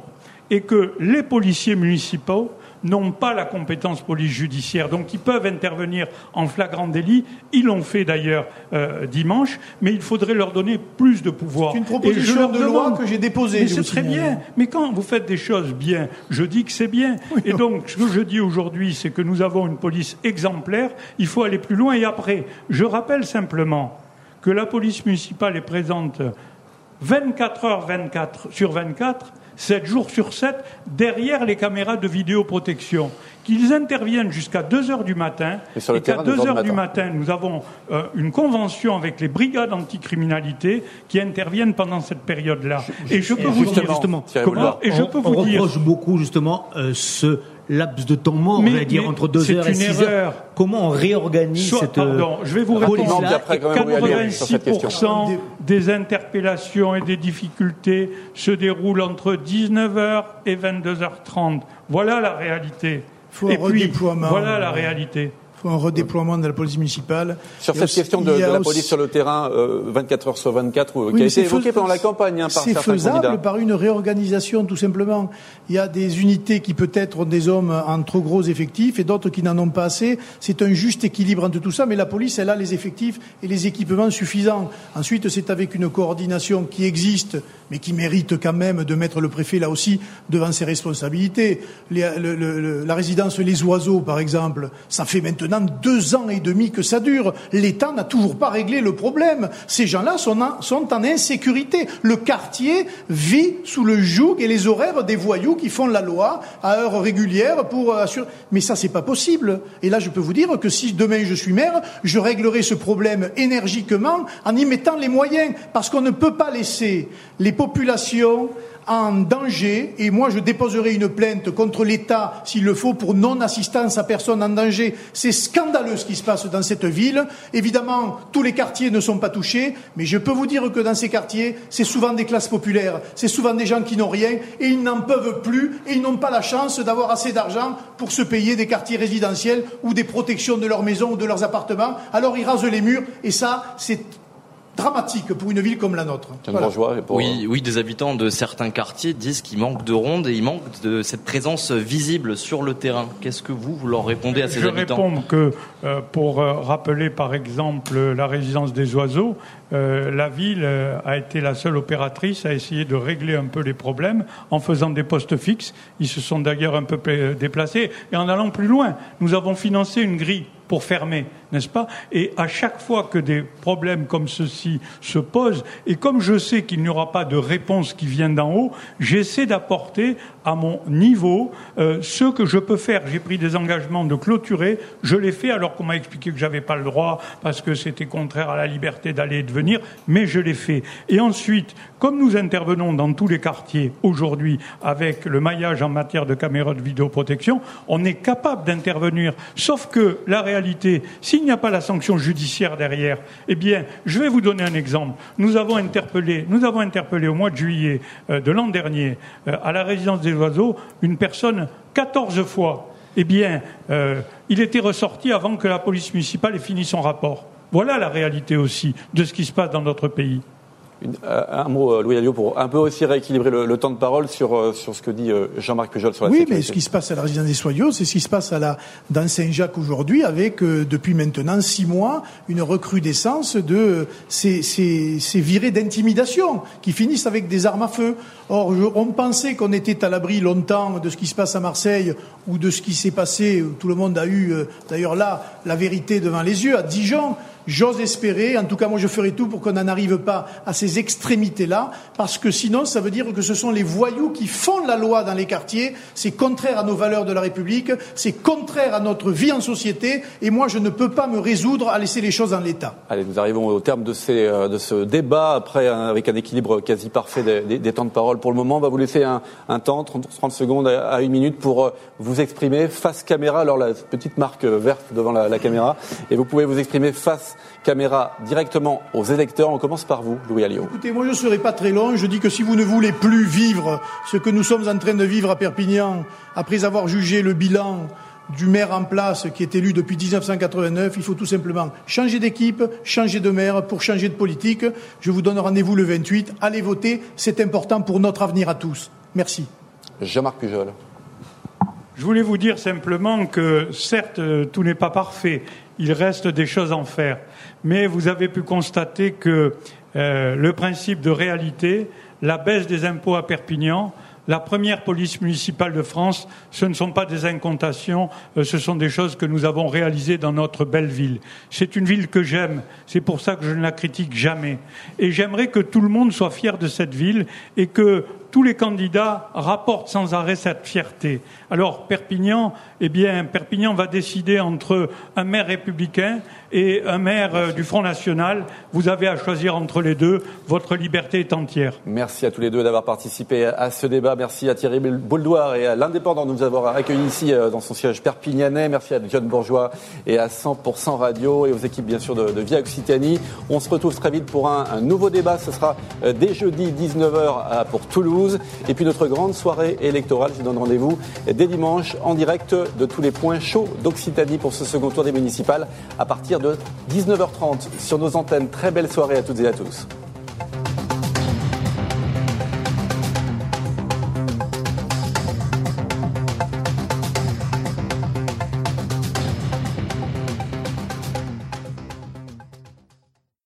est que les policiers municipaux n'ont pas la compétence police judiciaire, donc ils peuvent intervenir en flagrant délit. Ils l'ont fait d'ailleurs euh, dimanche, mais il faudrait leur donner plus de pouvoir. C'est une proposition de loi que j'ai déposée. Mais c'est très bien. Mais quand vous faites des choses bien, je dis que c'est bien. et donc, ce que je dis aujourd'hui, c'est que nous avons une police exemplaire. Il faut aller plus loin. Et après, je rappelle simplement que la police municipale est présente 24 heures 24 sur 24 7 jours sur 7 derrière les caméras de vidéoprotection. Qu'ils interviennent jusqu'à 2 heures du matin et, qu'à 2 heures du matin, nous avons euh, une convention avec les brigades anticriminalité qui interviennent pendant cette période-là. Et je peux vous dire justement comment et je peux vous on reproche beaucoup justement euh, ce laps de temps mort, mais, on va dire, entre 2 heures et 6 heures. Comment on réorganise cette Pardon, je vais vous répondre. 86% des interpellations et des difficultés se déroulent entre 19h et 22h30. Voilà la réalité. Faut et puis, voilà la réalité. Un redéploiement de la police municipale. Sur cette question de, la police sur le terrain, 24 heures sur 24, qui a été évoquée pendant la campagne hein, par C'est faisable par une réorganisation, tout simplement. Il y a des unités qui peut-être ont des hommes en trop gros effectifs et d'autres qui n'en ont pas assez. C'est un juste équilibre entre tout ça, mais la police, elle a les effectifs et les équipements suffisants. Ensuite, c'est avec une coordination qui existe, mais qui mérite quand même de mettre le préfet là aussi devant ses responsabilités. la résidence Les Oiseaux, par exemple, ça fait maintenant deux ans et demi que ça dure. L'État n'a toujours pas réglé le problème. Ces gens-là sont, en insécurité. Le quartier vit sous le joug et les horaires des voyous qui font la loi à heure régulière pour assurer. Mais ça, c'est pas possible. Et là, je peux vous dire que si demain je suis maire, je réglerai ce problème énergiquement en y mettant les moyens, parce qu'on ne peut pas laisser les populations en danger et moi je déposerai une plainte contre l'État s'il le faut pour non-assistance à personne en danger. C'est scandaleux ce qui se passe dans cette ville. Évidemment, tous les quartiers ne sont pas touchés, mais je peux vous dire que dans ces quartiers, c'est souvent des classes populaires, c'est souvent des gens qui n'ont rien et ils n'en peuvent plus et ils n'ont pas la chance d'avoir assez d'argent pour se payer des quartiers résidentiels ou des protections de leur maison ou de leurs appartements. Alors ils rasent les murs et ça, c'est dramatique pour une ville comme la nôtre. Oui, oui, des habitants de certains quartiers disent qu'il manque de rondes et il manque de cette présence visible sur le terrain. Qu'est-ce que vous, vous leur répondez à ces habitants? Je réponds que euh, pour euh, rappeler par exemple la résidence des oiseaux, euh, la ville a été la seule opératrice à essayer de régler un peu les problèmes en faisant des postes fixes. Ils se sont d'ailleurs un peu déplacés et en allant plus loin, nous avons financé une grille pour fermer, n'est-ce pas? Et à chaque fois que des problèmes comme ceci se posent, et comme je sais qu'il n'y aura pas de réponse qui vient d'en haut, j'essaie d'apporter à mon niveau euh, ce que je peux faire. J'ai pris des engagements de clôturer, je l'ai fait alors qu'on m'a expliqué que j'avais pas le droit parce que c'était contraire à la liberté d'aller et de venir, mais je l'ai fait. Et ensuite, comme nous intervenons dans tous les quartiers aujourd'hui avec le maillage en matière de caméras de vidéoprotection, on est capable d'intervenir. Sauf que la réalité s'il n'y a pas la sanction judiciaire derrière, eh bien, je vais vous donner un exemple. Nous avons interpellé, nous avons interpellé au mois de juillet euh, de l'an dernier euh, à la résidence des oiseaux une personne 14 fois. Eh bien, euh, il était ressorti avant que la police municipale ait fini son rapport. Voilà la réalité aussi de ce qui se passe dans notre pays. Euh, un mot, euh, Louis Alliot, pour un peu aussi rééquilibrer le, temps de parole sur, euh, sur ce que dit Jean-Marc Pujol sur la oui, mais ce qui se passe à la résidence des Soyaux, c'est ce qui se passe à la, dans Saint-Jacques aujourd'hui, avec depuis maintenant six mois une recrudescence de ces, ces, ces virées d'intimidation qui finissent avec des armes à feu. Or, on pensait qu'on était à l'abri longtemps de ce qui se passe à Marseille ou de ce qui s'est passé. Tout le monde a eu, d'ailleurs là, la vérité devant les yeux à Dijon. J'ose espérer, en tout cas moi je ferai tout pour qu'on n'en arrive pas à ces extrémités-là, parce que sinon ça veut dire que ce sont les voyous qui font la loi dans les quartiers, c'est contraire à nos valeurs de la République, c'est contraire à notre vie en société, et moi je ne peux pas me résoudre à laisser les choses en l'état. Allez, nous arrivons au terme de, ces, euh, de ce débat, après avec un équilibre quasi parfait des, temps de parole. Pour le moment, on va vous laisser un, un temps, 30, 30 secondes à, une minute pour euh, vous exprimer face caméra, alors la petite marque verte devant la, la caméra, et vous pouvez vous exprimer face caméra directement aux électeurs. On commence par vous, Louis Alliot. Écoutez, moi je ne serai pas très long. Je dis que si vous ne voulez plus vivre ce que nous sommes en train de vivre à Perpignan, après avoir jugé le bilan du maire en place qui est élu depuis 1989, il faut tout simplement changer d'équipe, changer de maire pour changer de politique. Je vous donne rendez-vous le 28. Allez voter, c'est important pour notre avenir à tous. Merci. Jean-Marc Pujol. Je voulais vous dire simplement que certes, tout n'est pas parfait il reste des choses à en faire. Mais vous avez pu constater que euh, le principe de réalité, la baisse des impôts à Perpignan, la première police municipale de France, ce ne sont pas des incantations, euh, ce sont des choses que nous avons réalisées dans notre belle ville. C'est une ville que j'aime, c'est pour ça que je ne la critique jamais. Et j'aimerais que tout le monde soit fier de cette ville et que tous les candidats rapportent sans arrêt cette fierté. Alors Perpignan, eh bien, Perpignan va décider entre un maire républicain et un maire euh, du Front National. Vous avez à choisir entre les deux. Votre liberté est entière. Merci à tous les deux d'avoir participé à ce débat. Merci à Thierry Bouldoir et à l'Indépendant de nous avoir accueillis ici euh, dans son siège perpignanais. Merci à John Bourgeois et à 100% Radio et aux équipes bien sûr de, Via Occitanie. On se retrouve très vite pour un, nouveau débat. Ce sera euh, dès jeudi 19h pour Toulouse. 12. Et puis notre grande soirée électorale, je donne rendez-vous dès dimanche en direct de tous les points chauds d'Occitanie pour ce second tour des municipales à partir de 19h30 sur nos antennes. Très belle soirée à toutes et à tous.